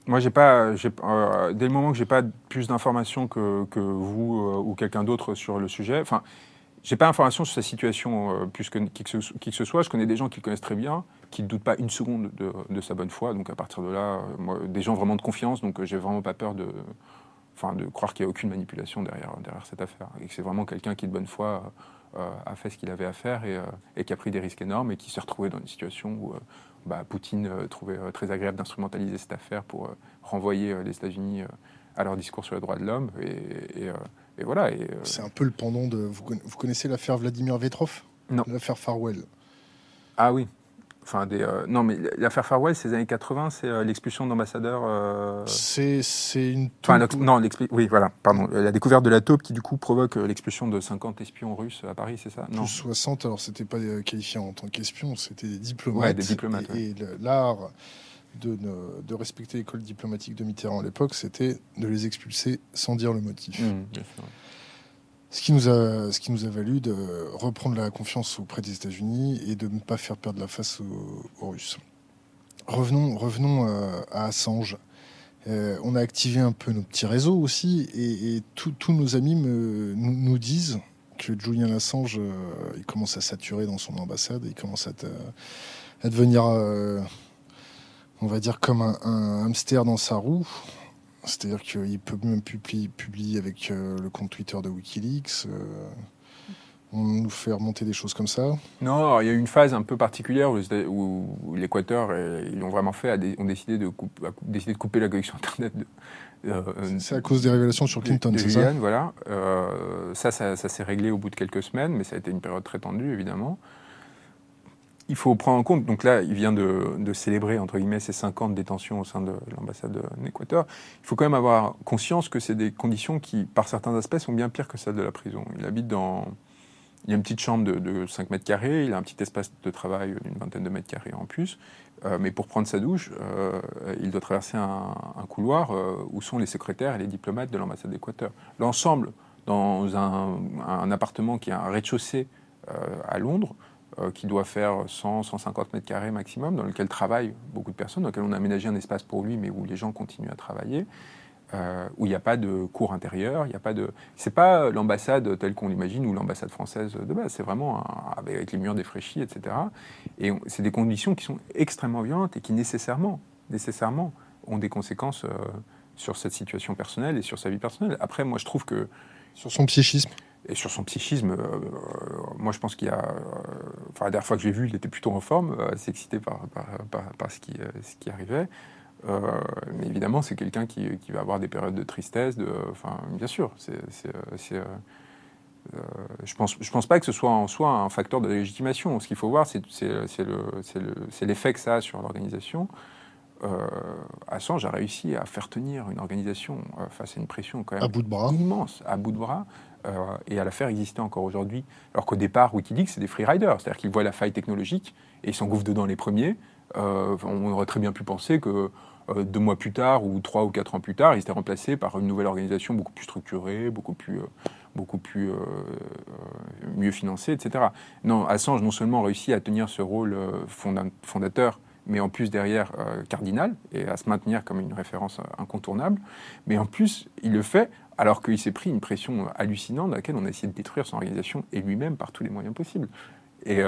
Moi, j'ai pas, dès le moment que j'ai pas plus d'informations que, que, vous ou quelqu'un d'autre sur le sujet, enfin, j'ai pas d'informations sur sa situation euh, plus que qui, que ce, soit. Je connais des gens qui le connaissent très bien, qui ne doutent pas une seconde de, sa bonne foi. Donc à partir de là, euh, des gens vraiment de confiance. Donc euh, j'ai vraiment pas peur de, enfin, de croire qu'il n'y a aucune manipulation derrière, derrière cette affaire. Et que c'est vraiment quelqu'un qui de bonne foi a fait ce qu'il avait à faire et, qui a pris des risques énormes et qui s'est retrouvé dans une situation où bah, Poutine trouvait très agréable d'instrumentaliser cette affaire pour renvoyer les États-Unis à leur discours sur les droits de l'homme. et voilà. Euh, c'est un peu le pendant de. Vous, connaissez l'affaire Vladimir Vetrov? Non. L'affaire Farwell. Ah oui. Enfin, des, euh, non, mais l'affaire Farwell, c'est les années 80, c'est euh, l'expulsion d'ambassadeurs. C'est une. Enfin, non, oui, voilà, pardon. La découverte de la taupe qui, du coup, provoque l'expulsion de 50 espions russes à Paris, c'est ça? Non. Plus 60, alors c'était pas qualifié en tant qu'espions, c'était des diplomates. Ouais, des diplomates. Et, l'art de, de, respecter l'école diplomatique de Mitterrand à l'époque, c'était de les expulser sans dire le motif. Mmh, ce qui, nous a, ce qui nous a valu de reprendre la confiance auprès des États-Unis et de ne pas faire perdre la face aux, Russes. Revenons, revenons euh, à Assange. Euh, on a activé un peu nos petits réseaux aussi, et, tous nos amis me, nous, disent que Julian Assange, euh, il commence à saturer dans son ambassade, il commence à, à devenir on va dire, comme un, hamster dans sa roue. C'est-à-dire qu'il peut même publier, publier avec euh, le compte Twitter de Wikileaks. Euh, on nous fait remonter des choses comme ça Non, il y a eu une phase un peu particulière où, l'Équateur, ils ont vraiment fait, ont décidé de, de couper la connexion Internet. Euh, c'est à cause des révélations sur Clinton, c'est ça? Voilà. ça, ça, ça s'est réglé au bout de quelques semaines, mais ça a été une période très tendue, évidemment il faut prendre en compte, donc là, il vient de, célébrer, entre guillemets, ses 50 détentions au sein de l'ambassade d'Équateur. Il faut quand même avoir conscience que c'est des conditions qui, par certains aspects, sont bien pires que celles de la prison. Il habite dans. Il y a une petite chambre de, 5 mètres carrés, il a un petit espace de travail d'une vingtaine de mètres carrés en plus. Euh, mais pour prendre sa douche, euh, il doit traverser un, couloir euh, où sont les secrétaires et les diplomates de l'ambassade d'Équateur. L'ensemble, dans un, appartement qui a un rez-de-chaussée à Londres, qui doit faire 100, 150 mètres carrés maximum, dans lequel travaillent beaucoup de personnes, dans lequel on a aménagé un espace pour lui, mais où les gens continuent à travailler. Euh, où il n'y a pas de cours intérieur, il n'y a pas de. C'est pas l'ambassade telle qu'on l'imagine ou l'ambassade française de base. C'est vraiment avec les murs défraîchis, etc. Et c'est des conditions qui sont extrêmement violentes et qui nécessairement, nécessairement, ont des conséquences euh, sur cette situation personnelle et sur sa vie personnelle. Après, moi, je trouve que sur son psychisme et sur son psychisme, euh, euh, moi je pense qu'il y a. Euh, enfin, la dernière fois que je l'ai vu, il était plutôt en forme, assez excité par, par, ce, qui, ce qui arrivait. mais évidemment, c'est quelqu'un qui, qui, va avoir des périodes de tristesse. De, enfin, bien sûr, c'est. je pense, je pense pas que ce soit en soi un facteur de légitimation. Ce qu'il faut voir, c'est l'effet que ça a sur l'organisation. Assange a réussi à faire tenir une organisation face à une pression quand même à bout de bras. immense, à bout de bras, euh, et à la faire exister encore aujourd'hui. Alors qu'au départ, Wikileaks, c'est des freeriders, c'est-à-dire qu'ils voient la faille technologique et ils s'engouffrent dedans les premiers. Euh, on aurait très bien pu penser que euh, deux mois plus tard ou trois ou quatre ans plus tard, ils étaient remplacés par une nouvelle organisation beaucoup plus structurée, beaucoup plus, beaucoup plus mieux financée, etc. Non, Assange non seulement réussit à tenir ce rôle fondateur, mais en plus derrière cardinal et à se maintenir comme une référence incontournable, mais en plus il le fait alors qu'il s'est pris une pression hallucinante dans laquelle on a essayé de détruire son organisation et lui-même par tous les moyens possibles. Et,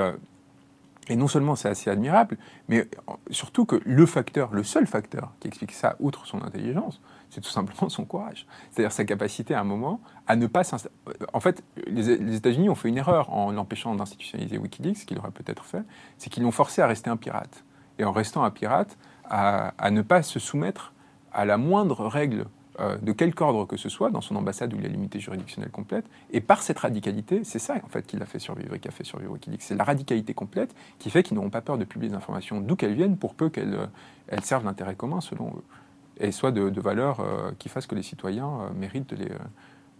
et non seulement c'est assez admirable, mais surtout que le facteur, le seul facteur qui explique ça, outre son intelligence, c'est tout simplement son courage. C'est-à-dire sa capacité à un moment à ne pas s'installer. En fait, les, États-Unis ont fait une erreur en l'empêchant d'institutionnaliser Wikileaks, ce qu'il aurait peut-être fait, c'est qu'ils l'ont forcé à rester un pirate. Et en restant un pirate, à, à ne pas se soumettre à la moindre règle euh, de quelque ordre que ce soit dans son ambassade où il a l'immunité juridictionnelle complète. Et par cette radicalité, c'est ça en fait qui l'a fait survivre et qui a fait survivre Wikileaks. C'est la radicalité complète qui fait qu'ils n'auront pas peur de publier des informations d'où qu'elles viennent pour peu qu'elles euh, servent l'intérêt commun selon eux. Et soit de, valeurs euh, qui fassent que les citoyens méritent de les,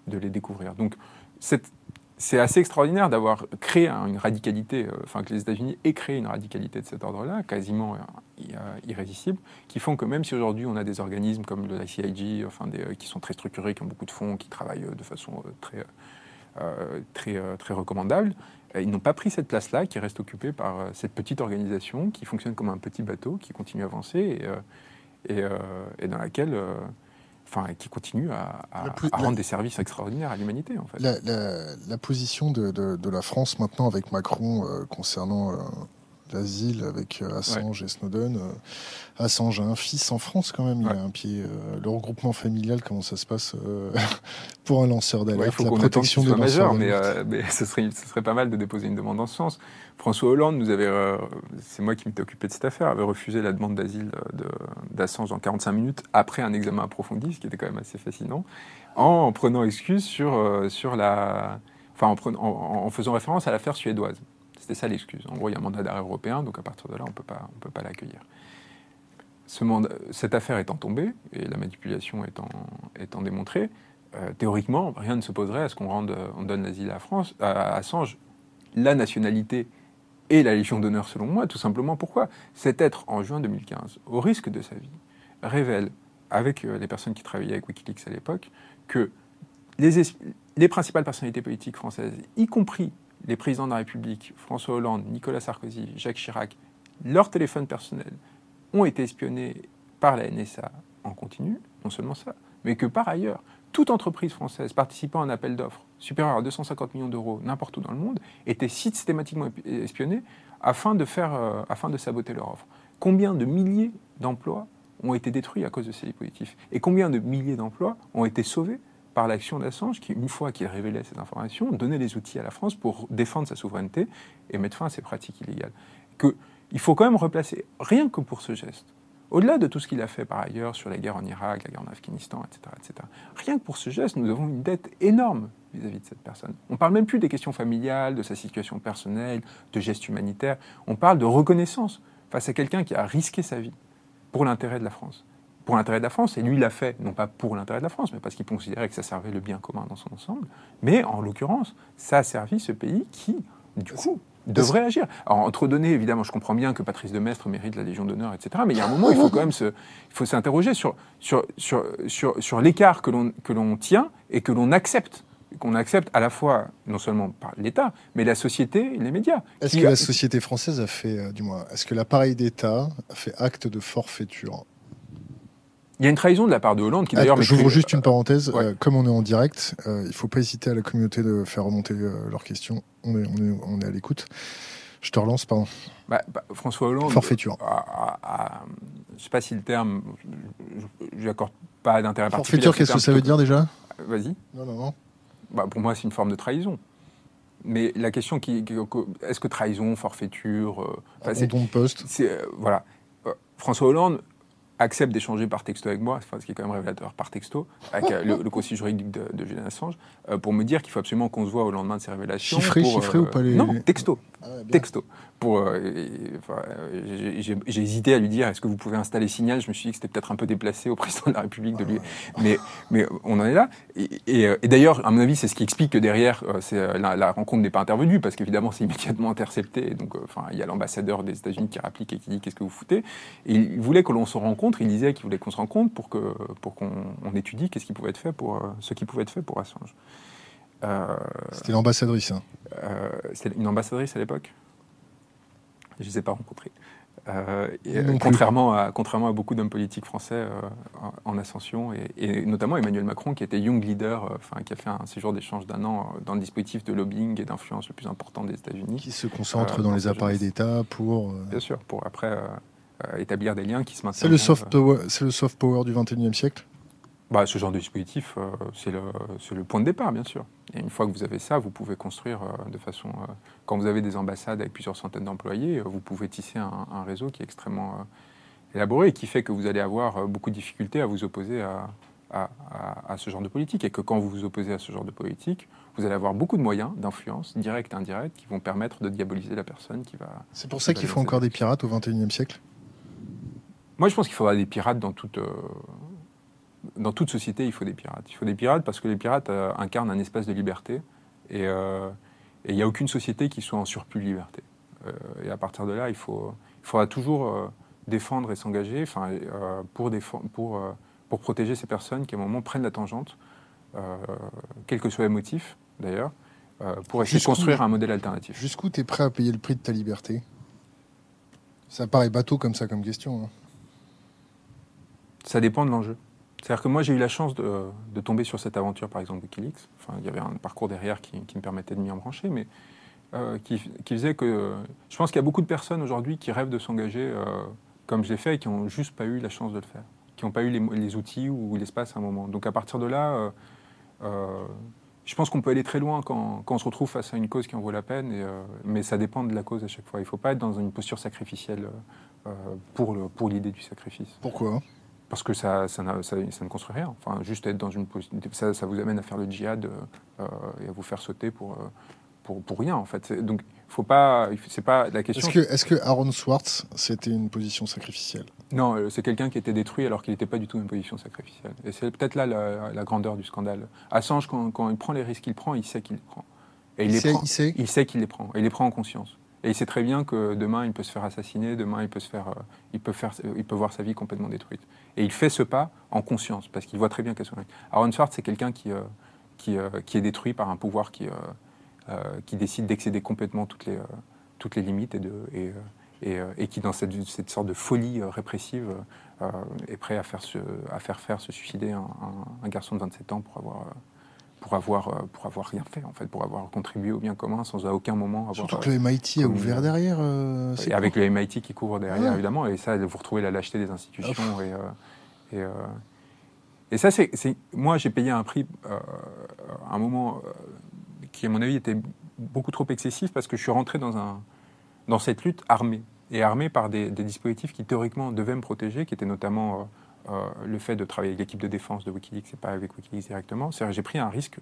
de les découvrir. Donc cette, c'est assez extraordinaire d'avoir créé une radicalité, euh, enfin que les États-Unis aient créé une radicalité de cet ordre-là, quasiment euh, irrésistible, qui font que même si aujourd'hui on a des organismes comme le ICIG, enfin des, euh, qui sont très structurés, qui ont beaucoup de fonds, qui travaillent de façon très, très, très recommandable, ils n'ont pas pris cette place-là, qui reste occupée par cette petite organisation qui fonctionne comme un petit bateau, qui continue à avancer et dans laquelle enfin, qui continue à, rendre des services extraordinaires à l'humanité. En fait. la, position de, la France maintenant avec Macron euh, concernant euh, l'asile avec euh, Assange et Snowden. Euh, Assange a un fils en France quand même, il a un pied. Euh, le regroupement familial, comment ça se passe pour un lanceur d'alerte qu'on protection des majeur, mais, mais ce, serait, ce serait pas mal de déposer une demande en ce sens. François Hollande nous avait, c'est moi qui m'étais occupé de cette affaire, avait refusé la demande d'asile d'Assange en 45 minutes après un examen approfondi, ce qui était quand même assez fascinant, en prenant excuse sur, sur la, enfin en, en, en faisant référence à l'affaire suédoise. C'était ça l'excuse. En gros, il y a un mandat d'arrêt européen, donc à partir de là, on ne peut pas l'accueillir. Ce cette affaire étant tombée, et la manipulation étant, étant démontrée, euh, théoriquement, rien ne s'opposerait à ce qu'on on donne l'asile à, France, à Assange, la nationalité et la Légion d'honneur, selon moi, tout simplement pourquoi? Cet être, en juin 2015, au risque de sa vie, révèle, avec euh, les personnes qui travaillaient avec Wikileaks à l'époque, que les, les principales personnalités politiques françaises, y compris les présidents de la République, François Hollande, Nicolas Sarkozy, Jacques Chirac, leurs téléphones personnels ont été espionnés par la NSA en continu, non seulement ça, mais que par ailleurs, toute entreprise française participant à un appel d'offres supérieur à 250 millions d'euros n'importe où dans le monde était systématiquement espionnée afin de, faire, euh, afin de saboter leur offre. Combien de milliers d'emplois ont été détruits à cause de ces dispositifs Et combien de milliers d'emplois ont été sauvés par l'action d'Assange, qui, une fois qu'il révélait ces informations, donnait les outils à la France pour défendre sa souveraineté et mettre fin à ces pratiques illégales. Que, il faut quand même replacer, rien que pour ce geste, au-delà de tout ce qu'il a fait par ailleurs sur la guerre en Irak, la guerre en Afghanistan, etc., etc., rien que pour ce geste, nous avons une dette énorme vis-à-vis de cette personne. On ne parle même plus des questions familiales, de sa situation personnelle, de gestes humanitaires, on parle de reconnaissance face à quelqu'un qui a risqué sa vie pour l'intérêt de la France pour l'intérêt de la France, et lui l'a fait, non pas pour l'intérêt de la France, mais parce qu'il considérait que ça servait le bien commun dans son ensemble, mais en l'occurrence, ça a servi ce pays qui, du coup, devrait agir. Alors, entre données, évidemment, je comprends bien que Patrice de Mestre mérite la Légion d'honneur, etc., mais il y a un moment, il faut quand même se, il faut s'interroger sur, sur, sur, sur, sur l'écart que l'on, que l'on tient et que l'on accepte qu'on accepte à la fois, non seulement par l'État, mais la société et les médias. Est-ce que la société française a fait, euh, du moins, est-ce que l'appareil d'État a fait acte de forfaiture il y a une trahison de la part de Hollande qui d'ailleurs. J'ouvre juste une parenthèse. Euh, comme on est en direct, euh, il ne faut pas hésiter à la communauté de faire remonter euh, leurs questions. On est, on est, on est à l'écoute. Je te relance, pardon. Bah, bah, François Hollande. Forfaiture. je ne sais pas si le terme. Je n'accorde pas d'intérêt particulier. Forfaiture, qu'est-ce que ça veut dire déjà? Vas-y. Non, non, non. Bah, pour moi, c'est une forme de trahison. Mais la question qui, est-ce que trahison, forfaiture, don de poste? voilà. François Hollande accepte d'échanger par texto avec moi, ce qui est quand même révélateur, par texto, avec euh, le, conseiller juridique de, de Julian Assange, euh, pour me dire qu'il faut absolument qu'on se voit au lendemain de ces révélations. Chiffré, chiffré ou pas les... Non, texto. Ah, texto pour. Euh, j'ai hésité à lui dire est-ce que vous pouvez installer Signal? Je me suis dit que c'était peut-être un peu déplacé au président de la République de lui. Mais, mais on en est là. Et, et, d'ailleurs, à mon avis, c'est ce qui explique que derrière, euh, euh, la, rencontre n'est pas intervenue parce qu'évidemment, c'est immédiatement intercepté. Donc, enfin, il y a l'ambassadeur des États-Unis qui réplique et qui dit qu'est-ce que vous foutez? Et il voulait que l'on se rencontre. Il disait qu'il voulait qu'on se rencontre pour que pour qu'on étudie qu'est-ce qui pouvait être fait pour ce qui pouvait être fait pour Assange. C'était l'ambassadrice. Hein. C'était une ambassadrice à l'époque? Je ne les ai pas rencontrés. Euh, contrairement, à, contrairement à beaucoup d'hommes politiques français en, ascension, et, notamment Emmanuel Macron, qui était young leader, enfin, qui a fait un séjour d'échange d'un an dans le dispositif de lobbying et d'influence le plus important des États-Unis. Qui se concentre dans les appareils d'État pour. Bien sûr, pour après établir des liens qui se maintiennent. C'est le soft power, le soft power du 21e siècle? Bah, ce genre de dispositif, euh, c'est le, le, point de départ, bien sûr. Et une fois que vous avez ça, vous pouvez construire euh, de façon. Euh, quand vous avez des ambassades avec plusieurs centaines d'employés, vous pouvez tisser un, réseau qui est extrêmement élaboré et qui fait que vous allez avoir beaucoup de difficultés à vous opposer à, à, à, ce genre de politique. Et que quand vous vous opposez à ce genre de politique, vous allez avoir beaucoup de moyens d'influence, directs et indirects, qui vont permettre de diaboliser la personne qui va. C'est pour ça qu'il faut encore des pirates au XXIe siècle? Moi, je pense qu'il faudra des pirates dans toute dans toute société, il faut des pirates. Il faut des pirates parce que les pirates euh, incarnent un espace de liberté euh, et il n'y a aucune société qui soit en surplus de liberté. Euh, et à partir de là, il, faut, il faudra toujours défendre et s'engager pour, pour, pour protéger ces personnes qui, à un moment, prennent la tangente, quel que soit les motifs, d'ailleurs, pour essayer de construire un modèle alternatif. Jusqu'où tu es prêt à payer le prix de ta liberté? Ça paraît bateau comme ça, comme question. Hein. Ça dépend de l'enjeu. C'est-à-dire que moi, j'ai eu la chance de, tomber sur cette aventure, par exemple, Wikileaks. Enfin, il y avait un parcours derrière qui, me permettait de m'y embrancher, mais euh, qui, faisait que. Je pense qu'il y a beaucoup de personnes aujourd'hui qui rêvent de s'engager euh, comme je l'ai fait et qui n'ont juste pas eu la chance de le faire, qui n'ont pas eu les, outils ou l'espace à un moment. Donc à partir de là, euh, je pense qu'on peut aller très loin quand, on se retrouve face à une cause qui en vaut la peine, mais ça dépend de la cause à chaque fois. Il ne faut pas être dans une posture sacrificielle pour l'idée du sacrifice. Pourquoi? Parce que ça, ça, ça, ne construit rien. Enfin, juste être dans une ça, ça vous amène à faire le djihad euh, et à vous faire sauter pour, euh, pour, pour rien, en fait. Donc, faut pas, c'est pas la question. Est-ce que, Aaron Swartz, c'était une position sacrificielle? Non, euh, c'est quelqu'un qui était détruit alors qu'il n'était pas du tout une position sacrificielle. Et c'est peut-être là la, grandeur du scandale. Assange, quand, quand, il prend les risques qu'il prend, il sait qu'il les prend. Et il, les prend, il sait, il sait qu'il les prend. Et il les prend en conscience. Et il sait très bien que demain, il peut se faire assassiner, demain, il peut, se faire, euh, il peut, faire, il peut voir sa vie complètement détruite. Et il fait ce pas en conscience, parce qu'il voit très bien qu'elle soit. Aaron Swartz, c'est quelqu'un qui, euh, euh, qui, est détruit par un pouvoir qui, qui décide d'excéder complètement toutes les, toutes les limites et, de, et, et, qui, dans cette, cette, sorte de folie répressive, est prêt à faire, se, à faire faire se suicider un garçon de 27 ans pour avoir pour avoir, euh, pour avoir rien fait, en fait, pour avoir contribué au bien commun sans à aucun moment avoir. Surtout que le MIT a ouvert derrière. Euh, et avec le MIT qui couvre derrière, évidemment, et ça, vous retrouvez la lâcheté des institutions. Et, euh, et, et, ça, c'est. Moi, j'ai payé un prix, à un moment qui, à mon avis, était beaucoup trop excessif parce que je suis rentré dans, un, dans cette lutte armée. Et armée par des, des dispositifs qui, théoriquement, devaient me protéger, qui étaient notamment euh, le fait de travailler avec l'équipe de défense de Wikileaks et pas avec Wikileaks directement. C'est-à-dire j'ai pris un risque,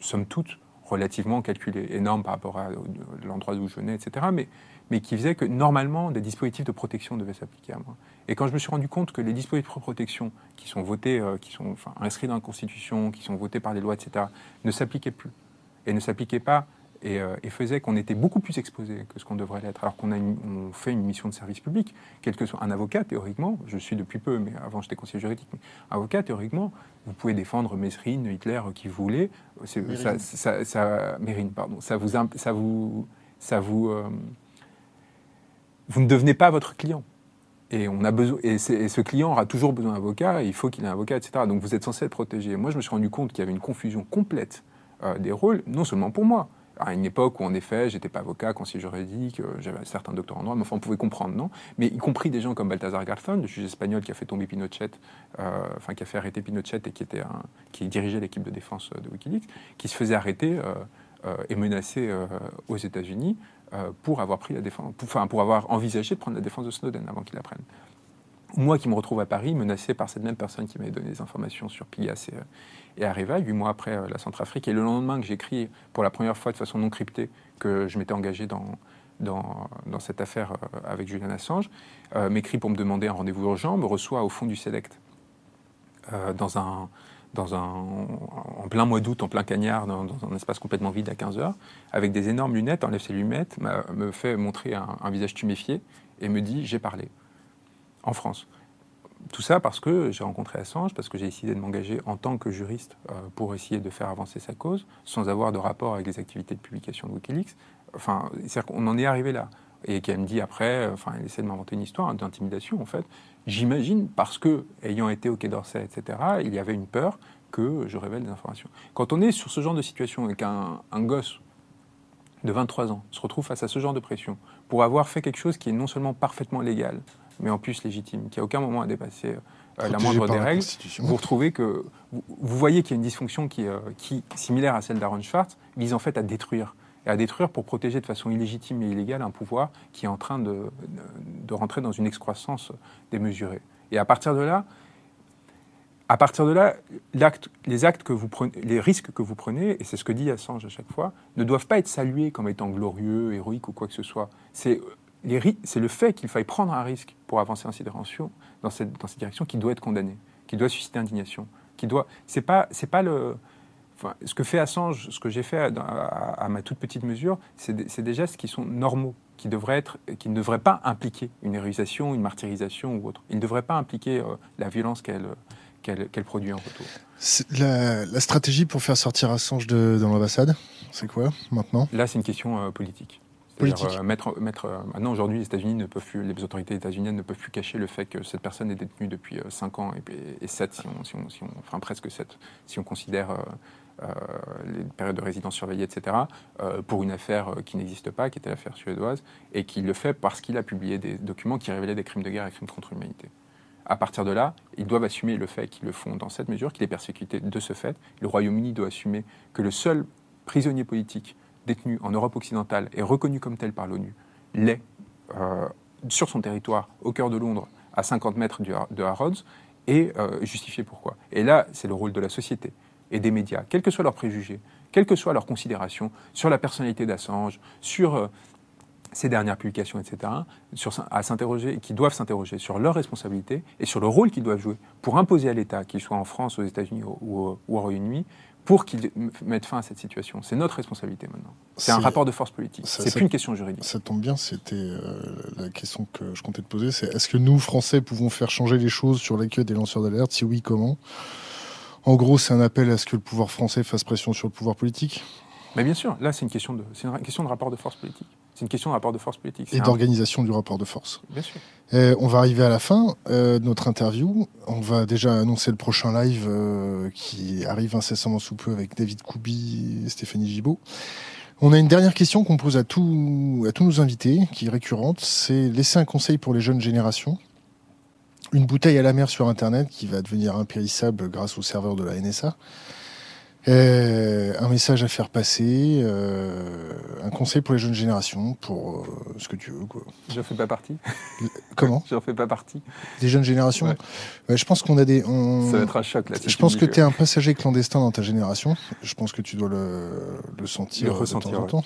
somme toute, relativement calculé, énorme par rapport à l'endroit d'où je venais, etc. Mais, qui faisait que normalement des dispositifs de protection devaient s'appliquer à moi. Et quand je me suis rendu compte que les dispositifs de protection qui sont votés, euh, qui sont inscrits dans la Constitution, qui sont votés par les lois, etc., ne s'appliquaient plus et ne s'appliquaient pas euh, et, faisait qu'on était beaucoup plus exposé que ce qu'on devrait l'être, alors qu'on a on fait une mission de service public, quel que soit un avocat, théoriquement, je suis depuis peu, mais avant j'étais conseiller juridique, mais avocat, théoriquement, vous pouvez défendre Mesrine, Hitler, qui vous voulez, ça, ça, ça, Mérine, pardon, ça vous, ça vous, ça vous, euh, vous ne devenez pas votre client. Et, on a besoin, et, ce client aura toujours besoin d'un avocat, il faut qu'il ait un avocat, etc. Donc vous êtes censé être protégé. Moi, je me suis rendu compte qu'il y avait une confusion complète euh, des rôles, non seulement pour moi, à une époque où, en effet, j'étais pas avocat, conseiller juridique, euh, j'avais certains doctorats en droit, mais enfin, on pouvait comprendre, non? Mais y compris des gens comme Balthazar Garzón, le juge espagnol qui a fait tomber Pinochet, euh, enfin, qui a fait arrêter Pinochet et qui, était qui dirigeait l'équipe de défense de Wikileaks, qui se faisait arrêter euh, et menacer aux États-Unis pour pour avoir envisagé de prendre la défense de Snowden avant qu'il la prenne moi qui me retrouve à Paris, menacé par cette même personne qui m'avait donné des informations sur Pigas et, et Areva, huit mois après euh, la Centrafrique. Et le lendemain que j'écris pour la première fois de façon non cryptée que je m'étais engagé dans, cette affaire euh, avec Julian Assange, euh, m'écrit pour me demander un rendez-vous urgent, me reçoit au fond du un, dans un, en plein mois d'août, en plein cagnard, dans, un espace complètement vide à 15 heures, avec des énormes lunettes, enlève ses lunettes, me fait montrer un, un visage tuméfié et me dit j'ai parlé en France. Tout ça parce que j'ai rencontré Assange, parce que j'ai décidé de m'engager en tant que juriste euh, pour essayer de faire avancer sa cause, sans avoir de rapport avec les activités de publication de Wikileaks. Enfin, qu'on en est arrivé là. et qui me dit après, enfin, il essaie de m'inventer une histoire d'intimidation en fait. J'imagine parce que, ayant été au Quai d'Orsay, etc., il y avait une peur que je révèle des informations. Quand on est sur ce genre de situation et qu'un un gosse de 23 ans se retrouve face à ce genre de pression pour avoir fait quelque chose qui est non seulement parfaitement légal, mais en plus légitime, qui à aucun moment a dépassé euh, la moindre des règles, vous retrouvez que vous, voyez qu'il y a une dysfonction qui, euh, qui, similaire à celle d'Aaron Schwartz, vise en fait à détruire et à détruire pour protéger de façon illégitime et illégale un pouvoir qui est en train de, de rentrer dans une excroissance démesurée. Et à partir de là, à partir de là, les actes que vous prenez, les risques que vous prenez, et c'est ce que dit Assange à chaque fois, ne doivent pas être salués comme étant glorieux, héroïques ou quoi que ce soit. C'est le fait qu'il faille prendre un risque pour avancer dans cette direction, dans cette, dans cette direction qui doit être condamné, qui doit susciter indignation, qui doit. C'est pas, c'est pas le. Enfin, ce que fait Assange, ce que j'ai fait à, ma toute petite mesure, c'est des, gestes qui sont normaux, qui, devraient être, qui ne devraient pas impliquer une héroïsation, une martyrisation ou autre. Ils ne devraient pas impliquer euh, la violence qu'elle qu'elle produit en retour. La, stratégie pour faire sortir Assange de, dans l'ambassade, c'est quoi maintenant? Là, c'est une question euh, politique. Politique. Euh, mettre, mettre, euh, maintenant, aujourd'hui, les États-Unis ne peuvent plus, les autorités états-uniennes ne peuvent plus cacher le fait que cette personne est détenue depuis 5 ans et, et 7, si on, si on, si on, enfin presque 7, si on considère les périodes de résidence surveillée, etc., pour une affaire qui n'existe pas, qui était l'affaire suédoise, et qui le fait parce qu'il a publié des documents qui révélaient des crimes de guerre et crimes contre l'humanité. À partir de là, ils doivent assumer le fait qu'ils le font dans cette mesure, qu'il est persécuté de ce fait. Le Royaume-Uni doit assumer que le seul prisonnier politique détenu en Europe occidentale et reconnu comme tel par l'ONU l'est euh, sur son territoire, au cœur de Londres, à 50 mètres de Harrods, et euh, justifier pourquoi. Et là, c'est le rôle de la société et des médias, quels que soient leurs préjugés, quelles que soient leurs considérations sur la personnalité d'Assange, sur euh, ces dernières publications, etc., à s'interroger, qui doivent s'interroger sur leurs responsabilités et sur le rôle qu'ils doivent jouer pour imposer à l'État, qu'il soit en France, aux États-Unis ou, au Royaume-Uni, pour qu'ils mettent fin à cette situation. C'est notre responsabilité maintenant. C'est un rapport de force politique. C'est plus une question juridique. Ça tombe bien, c'était euh, la question que je comptais te poser. C'est est-ce que nous, Français, pouvons faire changer les choses sur l'accueil des lanceurs d'alerte? Si oui, comment? En gros, c'est un appel à ce que le pouvoir français fasse pression sur le pouvoir politique? Mais bien sûr, là, c'est une question de, c'est une question de rapport de force politique. C'est une question de rapport de force politique. Et d'organisation du rapport de force. Bien sûr. on va arriver à la fin euh, de notre interview. On va déjà annoncer le prochain live euh, qui arrive incessamment sous peu avec David Koubi et Stéphanie Gibault. On a une dernière question qu'on pose à, tous à tous nos invités, qui est récurrente. C'est laisser un conseil pour les jeunes générations. Une bouteille à la mer sur Internet qui va devenir impérissable grâce au serveur de la NSA. Euh, un message à faire passer, euh, un conseil pour les jeunes générations, pour euh, ce que tu veux. Quoi. J'en fais pas partie. Comment J'en fais pas partie. Des jeunes générations Je pense qu'on a des. Ça va être un choc là. Je pense que tu es un passager clandestin dans ta génération. Je pense que tu dois le, le sentir, le ressentir, de temps en temps.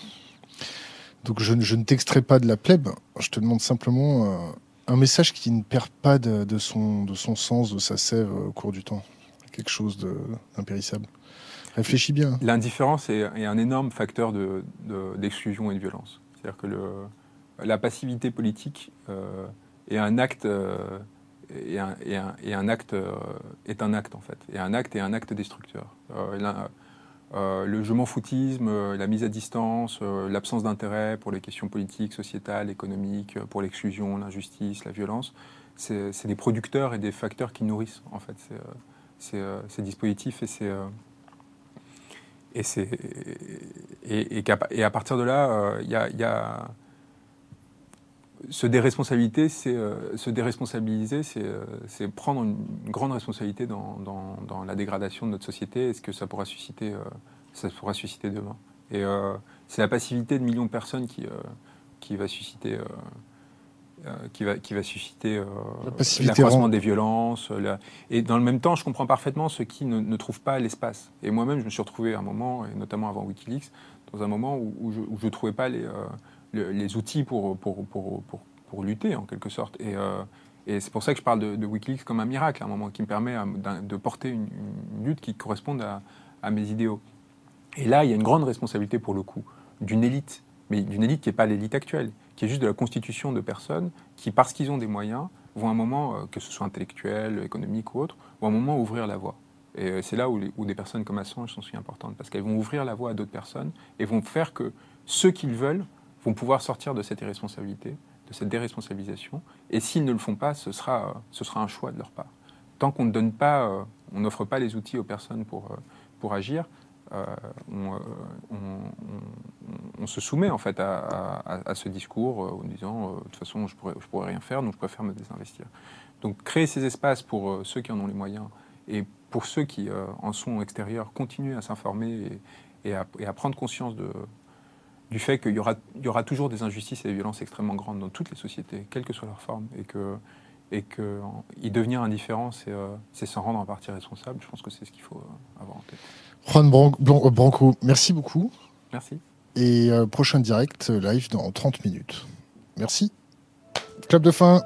Donc je, je ne t'extrais pas de la plèbe. Je te demande simplement un message qui ne perd pas de, de, son, de son sens, de sa sève au cours du temps. Quelque chose d'impérissable. Réfléchis bien. L'indifférence est, un énorme facteur d'exclusion de, et de violence. C'est-à-dire que la passivité politique euh, est un acte. Euh, est un, acte euh, est un acte en fait et un acte est un acte destructeur le je m'en foutisme la mise à distance l'absence d'intérêt pour les questions politiques sociétales économiques pour l'exclusion l'injustice la violence c'est des producteurs et des facteurs qui nourrissent en fait ces dispositifs et ces et, c'est, et, à partir de là, il euh, y, a, se déresponsabiliser, c'est euh, euh, prendre une, grande responsabilité dans, la dégradation de notre société et ce que ça pourra susciter, ça pourra susciter demain. Et c'est la passivité de millions de personnes qui, qui va susciter qui, va, qui va susciter euh, l'accroissement des violences. Euh, et dans le même temps, je comprends parfaitement ceux qui ne, trouvent pas l'espace. Et moi-même, je me suis retrouvé à un moment, et notamment avant Wikileaks, dans un moment où, je ne trouvais pas les, les, outils pour pour, pour, pour, pour, lutter, en quelque sorte. Et, et c'est pour ça que je parle de, Wikileaks comme un miracle, un moment qui me permet de porter une, lutte qui corresponde à, à mes idéaux. Et là, il y a une grande responsabilité, pour le coup, d'une élite, mais d'une élite qui n'est pas l'élite actuelle, qui est juste de la constitution de personnes qui, parce qu'ils ont des moyens, vont un moment, euh, que ce soit intellectuel, économique ou autre, vont un moment ouvrir la voie. Et euh, c'est là où, des personnes comme Assange sont si importantes, parce qu'elles vont ouvrir la voie à d'autres personnes et vont faire que ceux qu'ils veulent vont pouvoir sortir de cette irresponsabilité, de cette déresponsabilisation. Et s'ils ne le font pas, ce sera, sera un choix de leur part. Tant qu'on ne donne pas, on n'offre pas les outils aux personnes pour agir, euh, euh, on, se soumet en fait à, ce discours euh, en disant de toute façon je pourrais, pourrais rien faire donc je préfère me désinvestir. Donc créer ces espaces pour ceux qui en ont les moyens et pour ceux qui en sont extérieurs, continuer à s'informer et, à, prendre conscience du fait qu'il y aura, toujours des injustices et des violences extrêmement grandes dans toutes les sociétés, quelle que soit leur forme, et que y devenir indifférent, c'est s'en rendre en partie responsable. Je pense que c'est ce qu'il faut avoir en tête. Juan euh, Branco, merci beaucoup. Merci. Et euh, prochain direct euh, live dans 30 minutes. Merci. Club de fin.